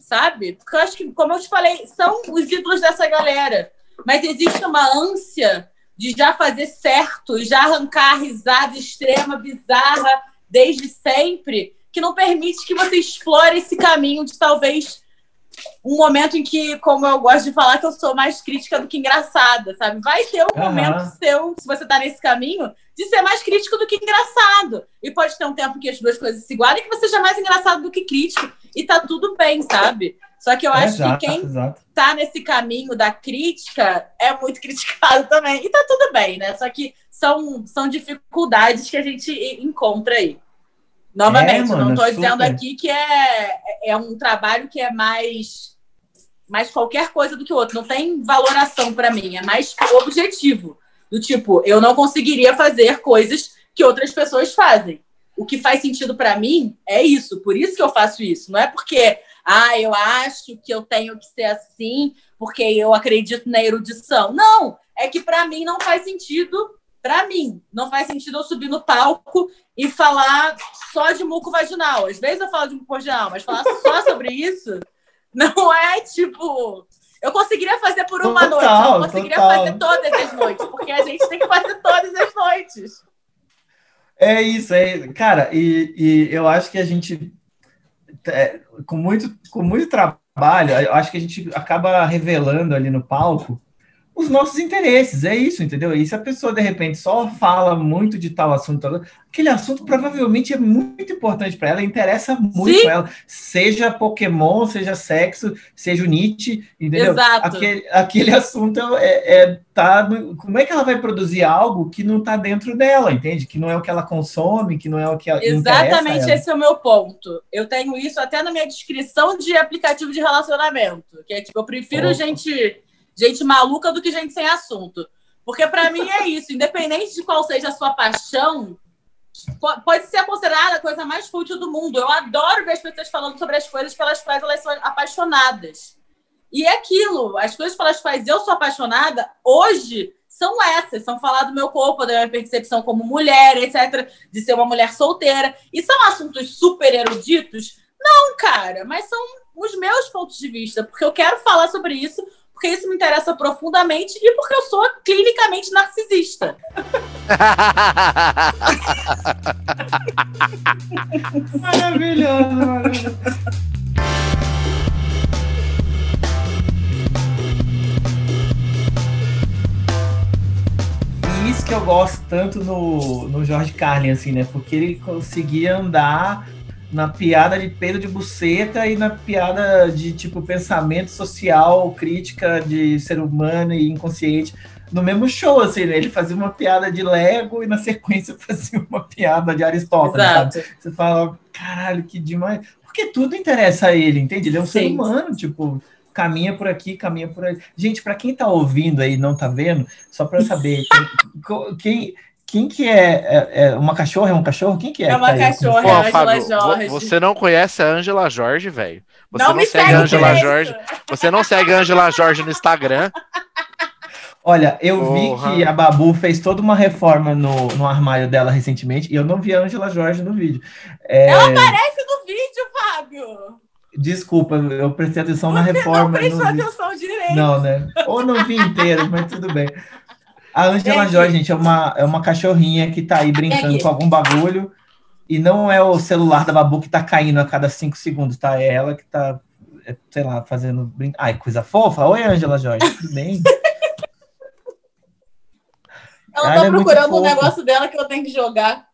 sabe? Porque eu acho que, como eu te falei, são os ídolos dessa galera. Mas existe uma ânsia de já fazer certo já arrancar risada extrema, bizarra, desde sempre, que não permite que você explore esse caminho de talvez um momento em que, como eu gosto de falar, que eu sou mais crítica do que engraçada, sabe? Vai ter um uhum. momento seu, se você tá nesse caminho, de ser mais crítico do que engraçado. E pode ter um tempo que as duas coisas se igualem que você seja mais engraçado do que crítico. E tá tudo bem, sabe? Só que eu acho exato, que quem exato. tá nesse caminho da crítica é muito criticado também. E tá tudo bem, né? Só que são, são dificuldades que a gente encontra aí. Novamente, é, mano, não estou dizendo aqui que é, é um trabalho que é mais, mais qualquer coisa do que o outro. Não tem valoração para mim, é mais objetivo. Do tipo, eu não conseguiria fazer coisas que outras pessoas fazem. O que faz sentido para mim é isso, por isso que eu faço isso. Não é porque, ah, eu acho que eu tenho que ser assim, porque eu acredito na erudição. Não, é que para mim não faz sentido para mim, não faz sentido eu subir no palco e falar só de muco vaginal. Às vezes eu falo de muco vaginal, mas falar só sobre isso não é tipo. Eu conseguiria fazer por uma Total, noite, eu não conseguiria total. fazer todas as noites, porque a gente tem que fazer todas as noites. É isso, é, cara, e, e eu acho que a gente, é, com, muito, com muito trabalho, eu acho que a gente acaba revelando ali no palco os nossos interesses, é isso, entendeu? E se a pessoa, de repente, só fala muito de tal assunto, aquele assunto provavelmente é muito importante para ela, interessa muito Sim. ela, seja Pokémon, seja sexo, seja o Nietzsche, entendeu? Exato. Aquele, aquele assunto é, é tá como é que ela vai produzir algo que não está dentro dela, entende? Que não é o que ela consome, que não é o que ela Exatamente esse é o meu ponto. Eu tenho isso até na minha descrição de aplicativo de relacionamento. Que é tipo, eu prefiro Opa. gente, gente maluca do que gente sem assunto. Porque pra mim é isso, independente de qual seja a sua paixão, po- pode ser considerada a coisa mais fútil do mundo. Eu adoro ver as pessoas falando sobre as coisas pelas quais elas são apaixonadas. E é aquilo, as coisas pelas quais eu sou apaixonada, hoje, são essas. São falar do meu corpo, da minha percepção como mulher, etc. De ser uma mulher solteira. E são assuntos super eruditos? Não, cara, mas são os meus pontos de vista, porque eu quero falar sobre isso, porque isso me interessa profundamente e porque eu sou clinicamente narcisista. Maravilhoso, maravilhoso. Isso que eu gosto tanto no, no Jorge Carlin, assim, né? Porque ele conseguia andar na piada de peido de buceta e na piada de, tipo, pensamento social, crítica de ser humano e inconsciente no mesmo show, assim, né? Ele fazia uma piada de Lego e na sequência fazia uma piada de Aristóteles, sabe? Exato. Você fala, caralho, que demais. Porque tudo interessa a ele, entende? Ele é um ser Sim. humano, tipo, caminha por aqui, caminha por ali. Gente, para quem tá ouvindo aí e não tá vendo, só para saber, quem, quem, quem que é, é, é uma cachorra? É um cachorro? Quem que é? É uma tá cachorra. Pô, É a Ângela Fábio, Jorge. vo- você não conhece a Ângela Jorge, velho. Você não, não, me segue segue a Ângela direito. Jorge. Você não segue a Ângela Jorge no Instagram. Olha, eu vi Porra. que a Babu fez toda uma reforma no, no armário dela recentemente e eu não vi a Angela Jorge no vídeo. É, Ela aparece no vídeo, Fábio. Desculpa, eu prestei atenção na Você reforma. não prestou atenção direito. Não, né? Ou não vi inteiro, mas tudo bem. A Angela Gente. Jorge, gente, é uma, é uma cachorrinha que tá aí brincando aqui. com algum bagulho. E não é o celular da Babu que tá caindo a cada cinco segundos, tá? É ela que tá, é, sei lá, fazendo. brin- Ai, coisa fofa. Oi, Angela Jorge, tudo bem? Ela Ela tá é muito procurando um fofa. negócio dela que eu tenho que jogar.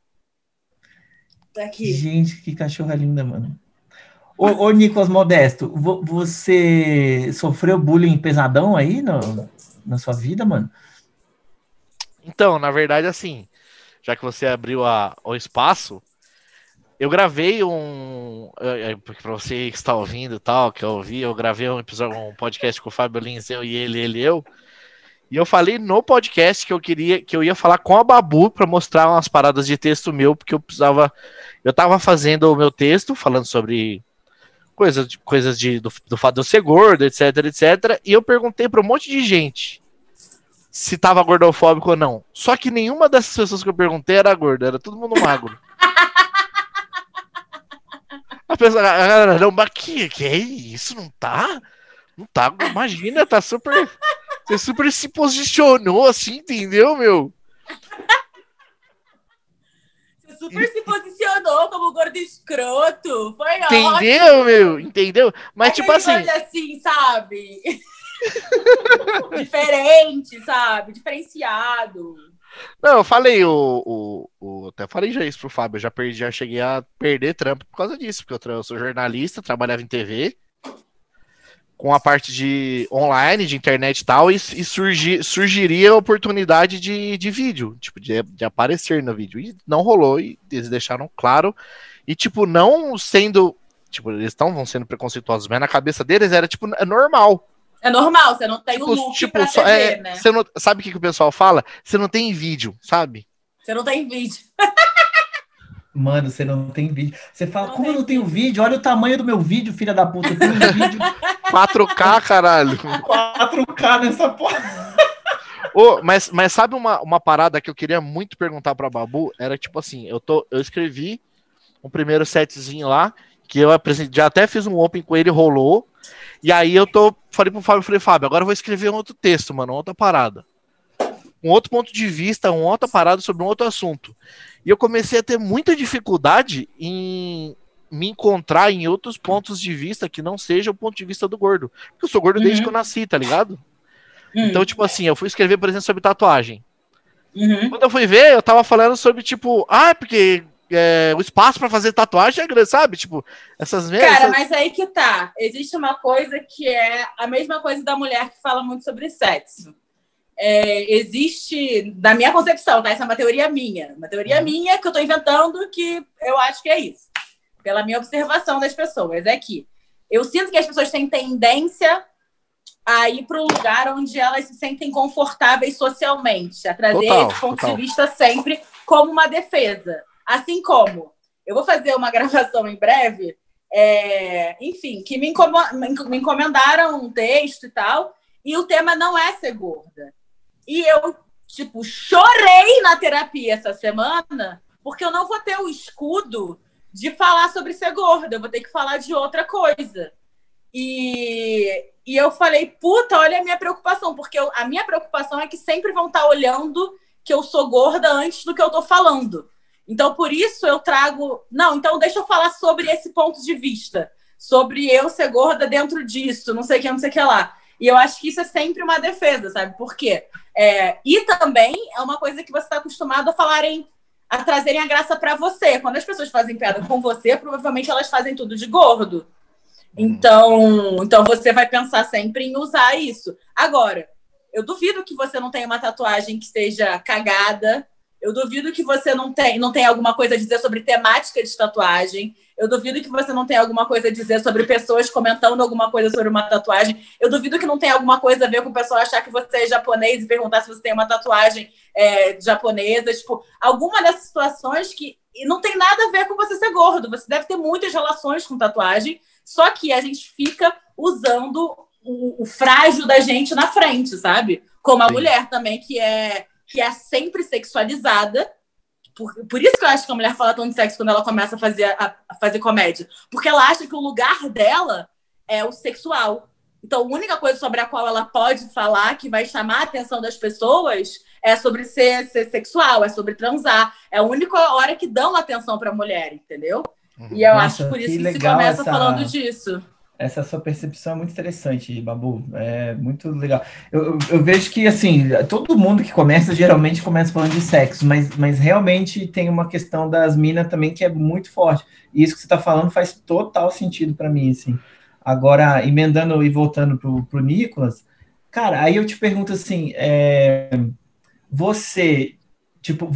Tá aqui. Gente, que cachorra linda, mano. Ô, ô Nicolas Modesto, vo- você sofreu bullying pesadão aí no, na sua vida, mano? Então, na verdade, assim, já que você abriu a- o espaço, eu gravei um. pra você que está ouvindo e tal, que eu ouvi, eu gravei um episódio, um podcast com o Fábio Lins, eu e ele, ele e eu. E eu falei no podcast que eu queria, que eu ia falar com a Babu para mostrar umas paradas de texto meu, porque eu precisava. Eu tava fazendo o meu texto, falando sobre coisas, coisas de, do, do fato de eu ser gordo, etc, etc. E eu perguntei para um monte de gente se tava gordofóbico ou não. Só que nenhuma dessas pessoas que eu perguntei era gorda, era todo mundo magro. A pessoa, a galera, não, mas que, que é isso? Não tá? Não tá, imagina, tá super. Você super se posicionou assim, entendeu, meu? Você super se posicionou como gordo escroto. Foi ótimo. Entendeu, meu? Entendeu? Mas, tipo assim, assim, sabe? Diferente, sabe? Diferenciado. Não, eu falei, o, o, o- até falei já isso pro Fábio, eu já perdi, já cheguei a perder trampo por causa disso, porque eu, eu sou jornalista, trabalhava em TV, com a parte de online, de internet e tal, e, e surgi- surgiria a oportunidade de, de vídeo, tipo, de, de aparecer no vídeo, e não rolou, e eles deixaram claro, e tipo, não sendo, tipo, eles estão sendo preconceituosos, mas na cabeça deles era, tipo, é normal, É normal, você não tem o tipo, look tipo, pra só- TV, é, né? você não, sabe o que, que o pessoal fala? Você não tem vídeo, sabe? Você não tem vídeo. Mano, você não tem vídeo. Você fala, Não como eu não tenho vídeo? Olha o tamanho do meu vídeo, filha da puta. Eu tenho um vídeo 4K, caralho. 4K nessa porra. Ô, mas, mas sabe uma, uma parada que eu queria muito perguntar pra Babu? Era tipo assim, eu, tô, eu escrevi um primeiro setzinho lá, que eu apresentei, já até fiz um open com ele, rolou. E aí eu tô, falei pro Fábio, falei, Fábio, agora eu vou escrever um outro texto, mano, outra parada. Um outro ponto de vista, uma outra parada sobre um outro assunto. E eu comecei a ter muita dificuldade em me encontrar em outros pontos de vista que não seja o ponto de vista do gordo. Porque eu sou gordo desde Uhum. que eu nasci, tá ligado? Hum, Então, tipo assim, eu fui escrever, por exemplo, sobre tatuagem. uhum. Quando eu fui ver, eu tava falando sobre, tipo, ah, porque é, o espaço pra fazer tatuagem é grande, sabe? Tipo, essas merdas. Cara, mas aí que tá. Existe uma coisa que é a mesma coisa da mulher que fala muito sobre sexo. É, existe, da minha concepção, tá? Essa é uma teoria minha. Uma teoria minha que eu tô inventando que eu acho que é isso. Pela minha observação das pessoas. É que eu sinto que as pessoas têm tendência a ir para um lugar onde elas se sentem confortáveis socialmente, a trazer Total, esse ponto total. de vista sempre como uma defesa. Assim como eu vou fazer uma gravação em breve, é, enfim, que me, me enco- me encomendaram um texto e tal, e o tema não é ser gorda. E eu, tipo, chorei na terapia essa semana, porque eu não vou ter o escudo de falar sobre ser gorda, eu vou ter que falar de outra coisa. E, e eu falei, puta, olha a minha preocupação, porque eu- a minha preocupação é que sempre vão estar olhando que eu sou gorda antes do que eu tô falando. Então, por isso eu trago. Não, então deixa eu falar sobre esse ponto de vista. Sobre eu ser gorda dentro disso, não sei o que, não sei o que lá. E eu acho que isso é sempre uma defesa, sabe? Por quê? É, e também é uma coisa que você está acostumado a falarem, a trazerem a graça para você. Quando as pessoas fazem piada com você, provavelmente elas fazem tudo de gordo. Então, então você vai pensar sempre em usar isso. Agora, eu duvido que você não tenha uma tatuagem que esteja cagada. Eu duvido que você não tenha, não tenha alguma coisa a dizer sobre temática de tatuagem. Eu duvido que você não tenha alguma coisa a dizer sobre pessoas comentando alguma coisa sobre uma tatuagem. Eu duvido que não tenha alguma coisa a ver com o pessoal achar que você é japonês e perguntar se você tem uma tatuagem é, japonesa. Tipo, alguma dessas situações que e não tem nada a ver com você ser gordo. Você deve ter muitas relações com tatuagem, só que a gente fica usando o, o frágil da gente na frente, sabe? Como a Sim. mulher também, que é, que é sempre sexualizada. Por, por isso que eu acho que a mulher fala tanto de sexo quando ela começa a fazer, a, a fazer comédia. Porque ela acha que o lugar dela é o sexual. Então, a única coisa sobre a qual ela pode falar que vai chamar a atenção das pessoas é sobre ser, ser sexual, é sobre transar. É a única hora que dão atenção para a mulher, entendeu? E eu Nossa, acho por isso que que, se começa essa- falando disso. Essa sua percepção é muito interessante, Babu. É muito legal. Eu, eu- vejo que, assim, todo mundo que começa, geralmente começa falando de sexo, mas, mas realmente tem uma questão das minas também que é muito forte. E isso que você está falando faz total sentido para mim, assim. Agora, emendando e voltando pro, pro Nicolas, cara, aí eu te pergunto assim, é, você, tipo,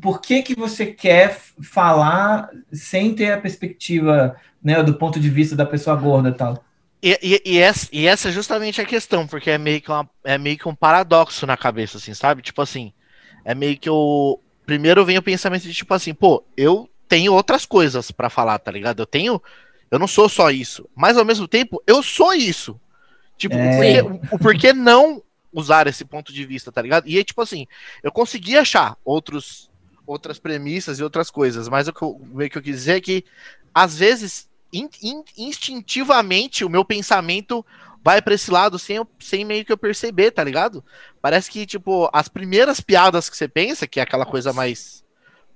por que que você quer falar sem ter a perspectiva, né, do ponto de vista da pessoa gorda e tal? E, e- e essa, e essa é justamente a questão, porque é meio, que uma- é meio que um paradoxo na cabeça, assim, sabe? Tipo assim, é meio que o. Primeiro vem o pensamento de tipo assim, pô, eu tenho outras coisas pra falar, tá ligado? Eu tenho. Eu não sou só isso. Mas ao mesmo tempo, eu sou isso. Tipo, É. o, porquê, o porquê não usar esse ponto de vista, tá ligado? E aí, tipo assim, eu consegui achar outros, outras premissas e outras coisas, mas o que eu, meio que eu quis dizer é que, às vezes, in- in- instintivamente, o meu pensamento vai pra esse lado sem, eu- sem meio que eu perceber, tá ligado? Parece que, tipo, as primeiras piadas que você pensa, que é aquela coisa mais,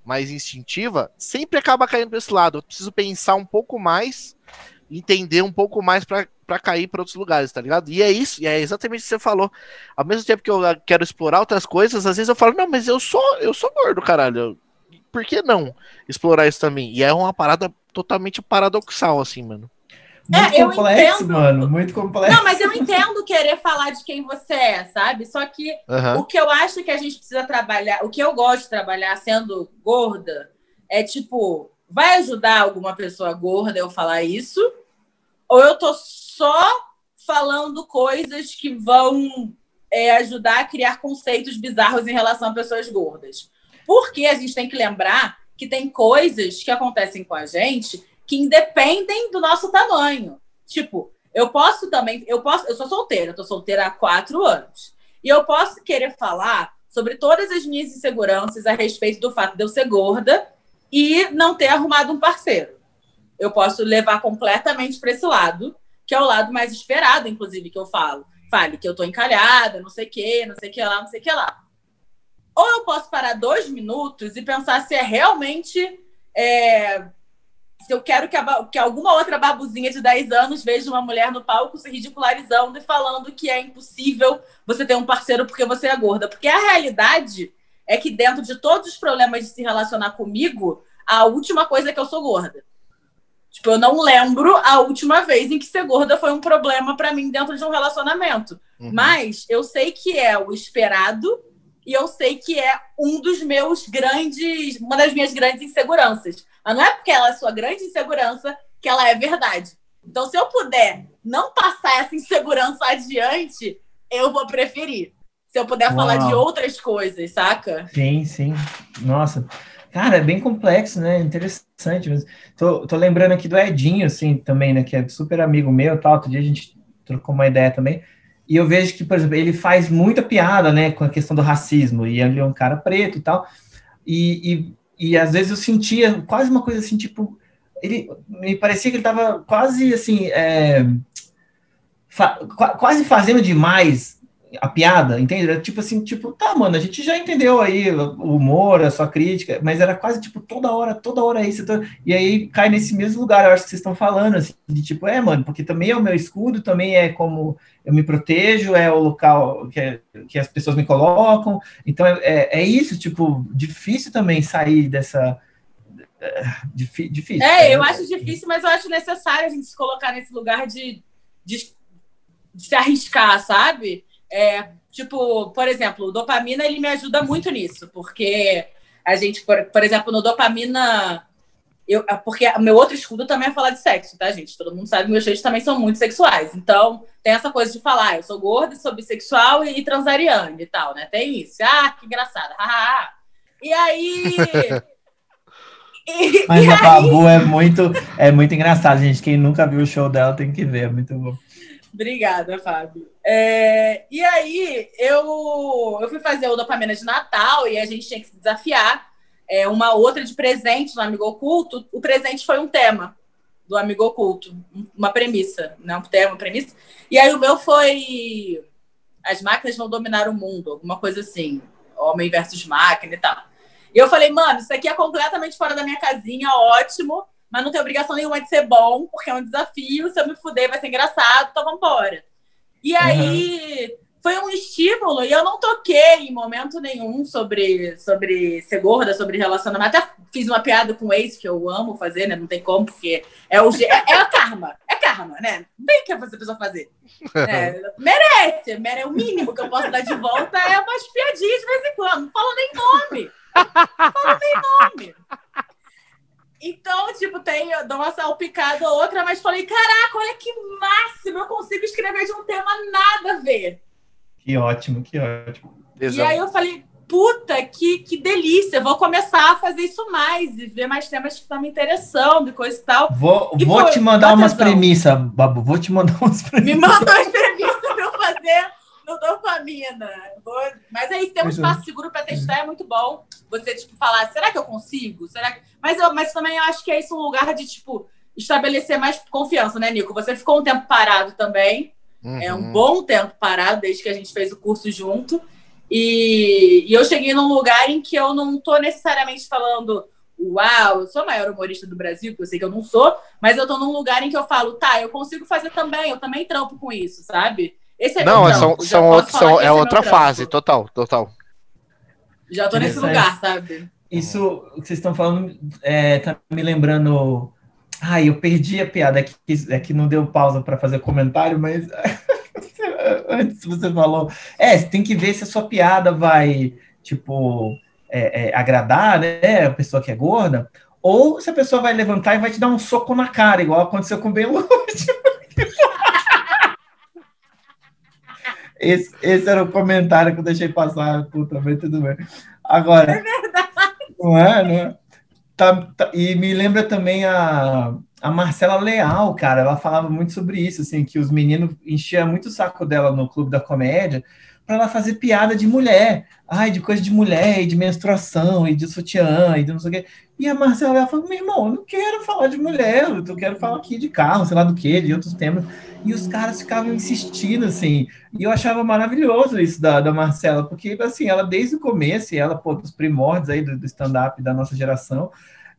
mais instintiva, sempre acaba caindo pra esse lado. Eu preciso pensar um pouco mais, entender um pouco mais pra pra cair pra outros lugares, tá ligado? E é isso, e é exatamente o que você falou. Ao mesmo tempo que eu ah, quero explorar outras coisas, às vezes eu falo, não, mas eu sou, eu sou gordo, caralho. Por que não explorar isso também? E é uma parada totalmente paradoxal, assim, mano. Muito É, eu complexo, entendo. mano. Muito complexo. Não, mas eu entendo querer falar de quem você é, sabe? Só que Aham. o que eu acho que a gente precisa trabalhar, o que eu gosto de trabalhar sendo gorda, é tipo, vai ajudar alguma pessoa gorda eu falar isso? Ou eu tô só falando coisas que vão é, ajudar a criar conceitos bizarros em relação a pessoas gordas? Porque a gente tem que lembrar que tem coisas que acontecem com a gente que independem do nosso tamanho. Tipo, eu posso também, eu posso, eu sou solteira, eu tô solteira há quatro anos. E eu posso querer falar sobre todas as minhas inseguranças a respeito do fato de eu ser gorda e não ter arrumado um parceiro. Eu posso levar completamente para esse lado, que é o lado mais esperado, inclusive, que eu falo. Fale que eu tô encalhada, não sei o que, não sei o que lá, não sei o que lá. Ou eu posso parar dois minutos e pensar se é realmente. É, se eu quero que, a, que, alguma outra babuzinha de 10 anos veja uma mulher no palco se ridicularizando e falando que é impossível você ter um parceiro porque você é gorda. Porque a realidade é que dentro de todos os problemas de se relacionar comigo, a última coisa é que eu sou gorda. Tipo, eu não lembro a última vez em que ser gorda foi um problema para mim dentro de um relacionamento. Uhum. Mas eu sei que é o esperado e eu sei que é um dos meus grandes, uma das minhas grandes inseguranças. Mas não é porque ela é sua grande insegurança que ela é verdade. Então, se eu puder não passar essa insegurança adiante, eu vou preferir. Se eu puder Uau. falar de outras coisas, saca? Sim, sim. Nossa. Cara, é bem complexo, né? Interessante. Mas tô, tô lembrando aqui do Edinho, assim, também, né? Que é super amigo meu tal. Outro dia a gente trocou uma ideia também. E eu vejo que, por exemplo, ele faz muita piada, né, com a questão do racismo, e ele é um cara preto e tal. E, e, e às vezes eu sentia quase uma coisa assim, tipo, ele me parecia que ele estava quase assim, é, fa, quase fazendo demais a piada, entende? tipo assim, tipo, tá, mano, a gente já entendeu aí o humor, a sua crítica, mas era quase tipo toda hora, toda hora isso. Tô... E aí cai nesse mesmo lugar, eu acho que vocês estão falando, assim, de tipo, é, mano, porque também é o meu escudo, também é como eu me protejo, é o local que, é, que as pessoas me colocam. Então é, é, é isso, tipo, difícil também sair dessa. É, difícil. É, eu acho difícil, mas eu acho necessário a gente se colocar nesse lugar de, de, de se arriscar, sabe? É, tipo, por exemplo, o dopamina ele me ajuda muito nisso, porque a gente, por, por exemplo, no dopamina. Eu, porque o meu outro escudo também é falar de sexo, tá, gente? Todo mundo sabe que meus jeitos também são muito sexuais. Então, tem essa coisa de falar, eu sou gorda, sou bissexual e, e transariana e tal, né? Tem isso. Ah, que engraçado. e aí. e, Mas e a Babu é muito, é muito engraçado, gente. Quem nunca viu o show dela tem que ver, é muito bom. Obrigada, Fábio. É, e aí, eu, eu fui fazer o dopamina de Natal e a gente tinha que se desafiar. É, uma outra de presente no Amigo Oculto. O presente foi um tema do Amigo Oculto, uma premissa, né? Um tema, uma premissa. E aí o meu foi as máquinas vão dominar o mundo, alguma coisa assim, homem versus máquina e tal. E eu falei, mano, isso aqui é completamente fora da minha casinha, ótimo mas não tem obrigação nenhuma de ser bom, porque é um desafio. Se eu me fuder, vai ser engraçado, então vambora. E aí uhum. foi um estímulo, e eu não toquei em momento nenhum sobre, sobre ser gorda, sobre relacionamento. Até fiz uma piada com o ex, que eu amo fazer, né? Não tem como, porque é o é, é karma. É karma, né? Não tem o que essa pessoa fazer. É, merece, merece. O mínimo que eu posso dar de volta é umas piadinhas de vez em quando. Não falo nem nome. Não falo nem nome. Então, tipo, tem, eu dou uma salpicada ou outra, mas falei, caraca, olha que máximo, eu consigo escrever de um tema nada a ver. Que ótimo, que ótimo. Exato. E aí eu falei, puta, que, que delícia, vou começar a fazer isso mais e ver mais temas que estão me interessando e coisa e tal. Vou, e vou te mandar umas premissas, Babu, vou te mandar umas premissas. Me manda umas premissas pra eu fazer no dopamina. Vou... Mas aí, ter um espaço seguro para testar é muito bom. Você, tipo, falar, será que eu consigo? Será que... mas, eu, mas também eu acho que é isso um lugar de, tipo, estabelecer mais confiança, né, Nico? Você ficou um tempo parado também. Uhum. É um bom tempo parado, desde que a gente fez o curso junto. E, e eu cheguei num lugar em que eu não tô necessariamente falando uau, eu sou a maior humorista do Brasil, que eu sei que eu não sou, mas eu tô num lugar em que eu falo, tá, eu consigo fazer também, eu também trampo com isso, sabe? Esse é não, são, são, outro, são, é, é outra fase, total, total. Já tô nesse lugar, sabe? Isso que vocês estão falando é, tá me lembrando. Ai, eu perdi a piada, é que, é que não deu pausa para fazer comentário, mas antes você falou. É, você tem que ver se a sua piada vai, tipo, é, é, agradar, né? A pessoa que é gorda, ou se a pessoa vai levantar e vai te dar um soco na cara, igual aconteceu com o Belucci. Esse, esse era o comentário que eu deixei passar, puta, mas tudo bem. Agora. É verdade. Não é, não é? Tá, tá, e me lembra também a, a Marcela Leal, cara. Ela falava muito sobre isso, assim, que os meninos enchiam muito o saco dela no Clube da Comédia, para ela fazer piada de mulher. Ai, de coisa de mulher, e de menstruação, e de sutiã, e de não sei o quê. E a Marcela falou: meu irmão, eu não quero falar de mulher, eu quero falar aqui de carro, sei lá do que, de outros temas. E os caras ficavam insistindo, assim. E eu achava maravilhoso isso da, da Marcela, porque, assim, ela desde o começo, e ela, pô, dos primórdios aí do, do stand-up da nossa geração,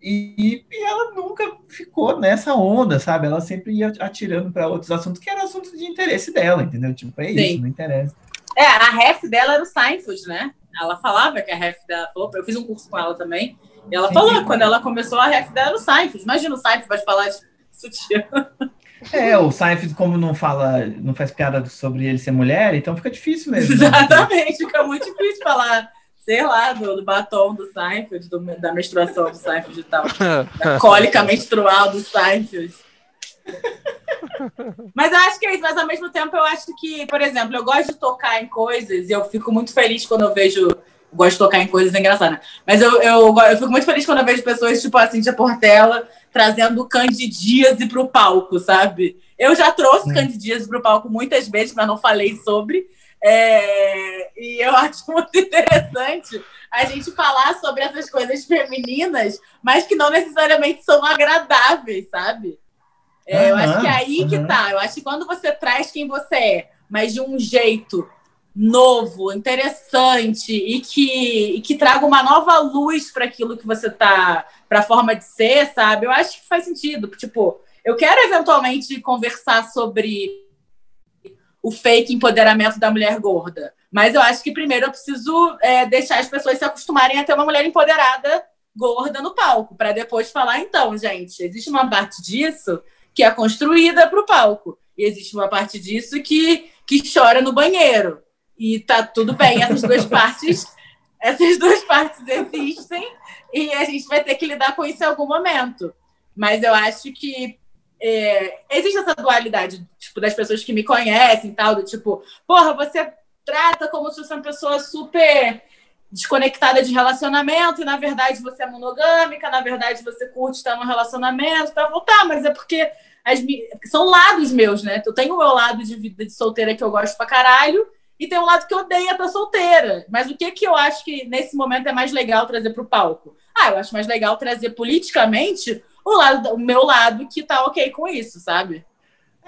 e, e, ela nunca ficou nessa onda, sabe? Ela sempre ia atirando para outros assuntos que eram assuntos de interesse dela, entendeu? Tipo, é Sim. isso, não interessa. É, a ref dela era o Seinfeld, né? Ela falava que a ref dela falou, eu fiz um curso com ela também, e ela falou quando ela começou a ref dela era o Seinfeld. Imagina o Seinfeld vai falar de sutiã. É, o Seinfeld, como não fala, não faz piada sobre ele ser mulher, então fica difícil mesmo. Né? Exatamente, fica muito difícil falar sei lá, do, do batom do Seinfeld, do, da menstruação do Seinfeld e tal. Da cólica menstrual do Seinfeld. Mas eu acho que é isso, mas ao mesmo tempo eu acho que, por exemplo, eu gosto de tocar em coisas e eu fico muito feliz quando eu vejo. Gosto de tocar em coisas engraçadas. Mas eu, eu, eu fico muito feliz quando eu vejo pessoas, tipo assim, de Portela, trazendo candidíase para o palco, sabe? Eu já trouxe hum. candidíase para o palco muitas vezes, mas não falei sobre. É, e eu acho muito interessante a gente falar sobre essas coisas femininas, mas que não necessariamente são agradáveis, sabe? É, uhum, eu acho que é aí uhum. que tá. Eu acho que quando você traz quem você é, mas de um jeito novo, interessante e que, e que traga uma nova luz para aquilo que você tá, para a forma de ser, sabe? Eu acho que faz sentido. Tipo, eu quero eventualmente conversar sobre o fake empoderamento da mulher gorda. Mas eu acho que primeiro eu preciso é, deixar as pessoas se acostumarem a ter uma mulher empoderada gorda no palco, para depois falar, então, gente, existe uma parte disso que é construída para o palco. E existe uma parte disso que, que chora no banheiro. E tá tudo bem, essas duas partes, essas duas partes existem e a gente vai ter que lidar com isso em algum momento. Mas eu acho que é, existe essa dualidade, tipo, das pessoas que me conhecem tal, do tipo, porra, você trata como se fosse uma pessoa super desconectada de relacionamento, e na verdade você é monogâmica, na verdade você curte estar num relacionamento, para voltar, mas é porque as, são lados meus, né? Eu tenho o meu lado de vida de solteira que eu gosto pra caralho, e tem um lado que eu odeio estar solteira. Mas o que que eu acho que nesse momento é mais legal trazer para o palco? Ah, eu acho mais legal trazer politicamente o, lado, o meu lado que tá ok com isso, sabe?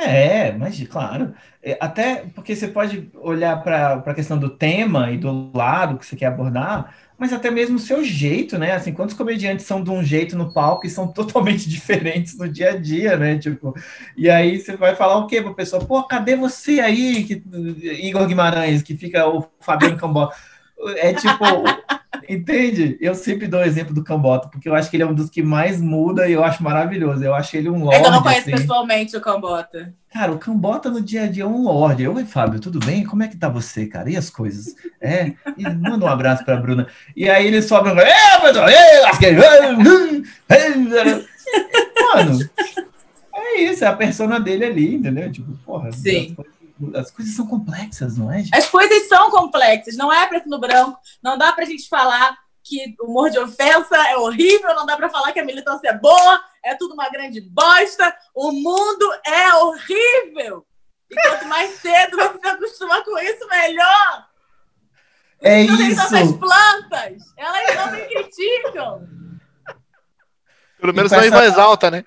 É, mas claro. É, até porque você pode olhar para a questão do tema e do lado que você quer abordar, mas até mesmo o seu jeito, né? Assim, quantos comediantes são de um jeito no palco e são totalmente diferentes no dia a dia, né? Tipo, e aí você vai falar o quê para a pessoa? Pô, cadê você aí, que, Igor Guimarães, que fica o Fabiano Cambó? É tipo, entende? Eu sempre dou o exemplo do Cambota, porque eu acho que ele é um dos que mais muda e eu acho maravilhoso. Eu acho ele um lorde. Eu não conheço assim. pessoalmente o Cambota. Cara, o Cambota no dia a dia é um lorde. Oi, Fábio, tudo bem? Como é que tá você, cara? E as coisas? É, e manda um abraço pra Bruna. E aí ele sobe um. Mano, é isso, é a persona dele ali, entendeu? Tipo, porra. Sim as coisas são complexas, não é? Gente? As coisas são complexas, não é preto no branco. Não dá pra gente falar que o humor de ofensa é horrível, não dá pra falar que a militância é boa, é tudo uma grande bosta. O mundo é horrível. E quanto mais cedo você se acostuma com isso, melhor. É isso. Essas plantas, elas não me criticam. Pelo menos não em voz alta, né?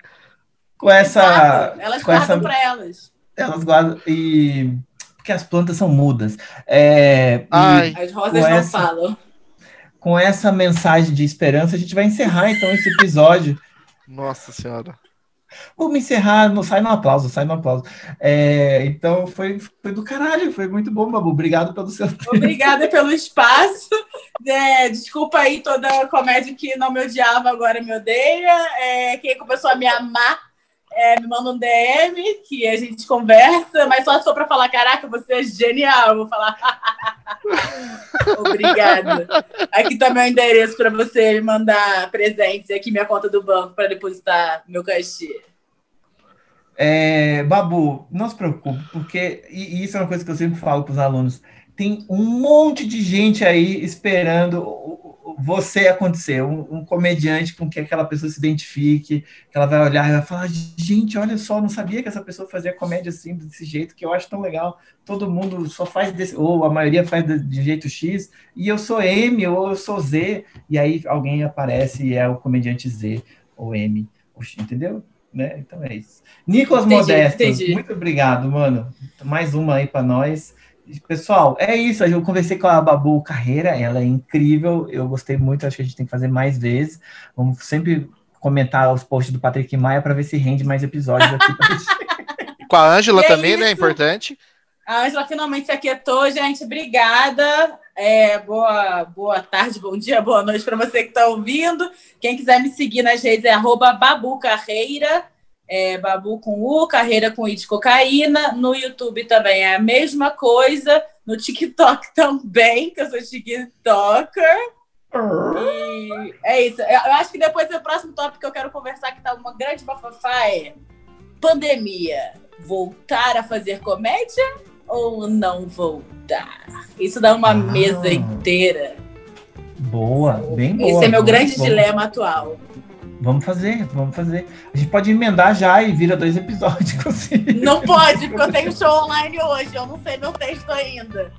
Com essa. Exato. Elas com guardam essa... pra elas. Elas guardam e porque as plantas são mudas. É, as rosas não essa, falam. Com essa mensagem de esperança, a gente vai encerrar então esse episódio. Nossa Senhora. Vamos encerrar, não sai no aplauso, sai no aplauso. É, então foi, foi do caralho, foi muito bom, Babu. Obrigado pelo seu tempo. Obrigada pelo espaço. É, desculpa aí toda a comédia que não me odiava, agora me odeia. É, quem começou a me amar é, me manda um DM que a gente conversa, mas só se for para falar, caraca, você é genial. Eu vou falar, obrigada. Aqui tá meu endereço para você me mandar presentes e aqui minha conta do banco para depositar meu cachê. É, Babu, não se preocupe, porque e isso é uma coisa que eu sempre falo para os alunos. Tem um monte de gente aí esperando você acontecer, um, um, comediante com que aquela pessoa se identifique, que ela vai olhar e vai falar, gente, olha só, não sabia que essa pessoa fazia comédia assim, desse jeito, que eu acho tão legal. Todo mundo só faz desse, ou a maioria faz de, de jeito X, e eu sou M, ou eu sou Z, e aí alguém aparece e é o comediante Z, ou M, ou X, entendeu? Né? Então é isso. Nicolas entendi, Modesto, entendi. muito obrigado, mano. Mais uma aí para nós. Pessoal, é isso. Eu conversei com a Babu Carreira, ela é incrível. Eu gostei muito, acho que a gente tem que fazer mais vezes. Vamos sempre comentar os posts do Patrick Maia para ver se rende mais episódios aqui. com a Ângela também, né, isso. né? Importante. A Ângela finalmente se aquietou, gente. Obrigada. É, boa, boa tarde, bom dia, boa noite para você que está ouvindo. Quem quiser me seguir nas redes é arroba Babu Carreira é, Babu com U, carreira com I de cocaína. No YouTube também é a mesma coisa. No TikTok também, que eu sou TikToker. E é isso. Eu acho que depois é o próximo tópico que eu quero conversar, que tá uma grande bafafá, é pandemia. Voltar a fazer comédia ou não voltar? Isso dá uma ah, mesa inteira. Boa, bem boa. Esse é meu boa, grande boa. dilema atual. Vamos fazer, vamos fazer. A gente pode emendar já e vira dois episódios. Não pode, porque eu tenho show online hoje. Eu não sei meu texto ainda.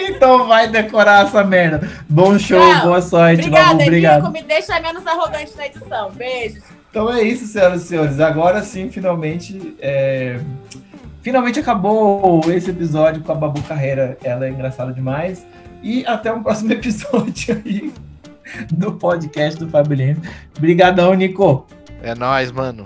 Então vai decorar essa merda. Bom show, Não, boa sorte. Obrigada, Babu, obrigado. me deixa menos arrogante na edição. Beijos. Então é isso, senhoras e senhores. Agora sim, finalmente. É... Finalmente acabou esse episódio com a Babu Carreira. Ela é engraçada demais. E até um próximo episódio aí do podcast do Lima. Obrigadão, Nico. É nóis, mano.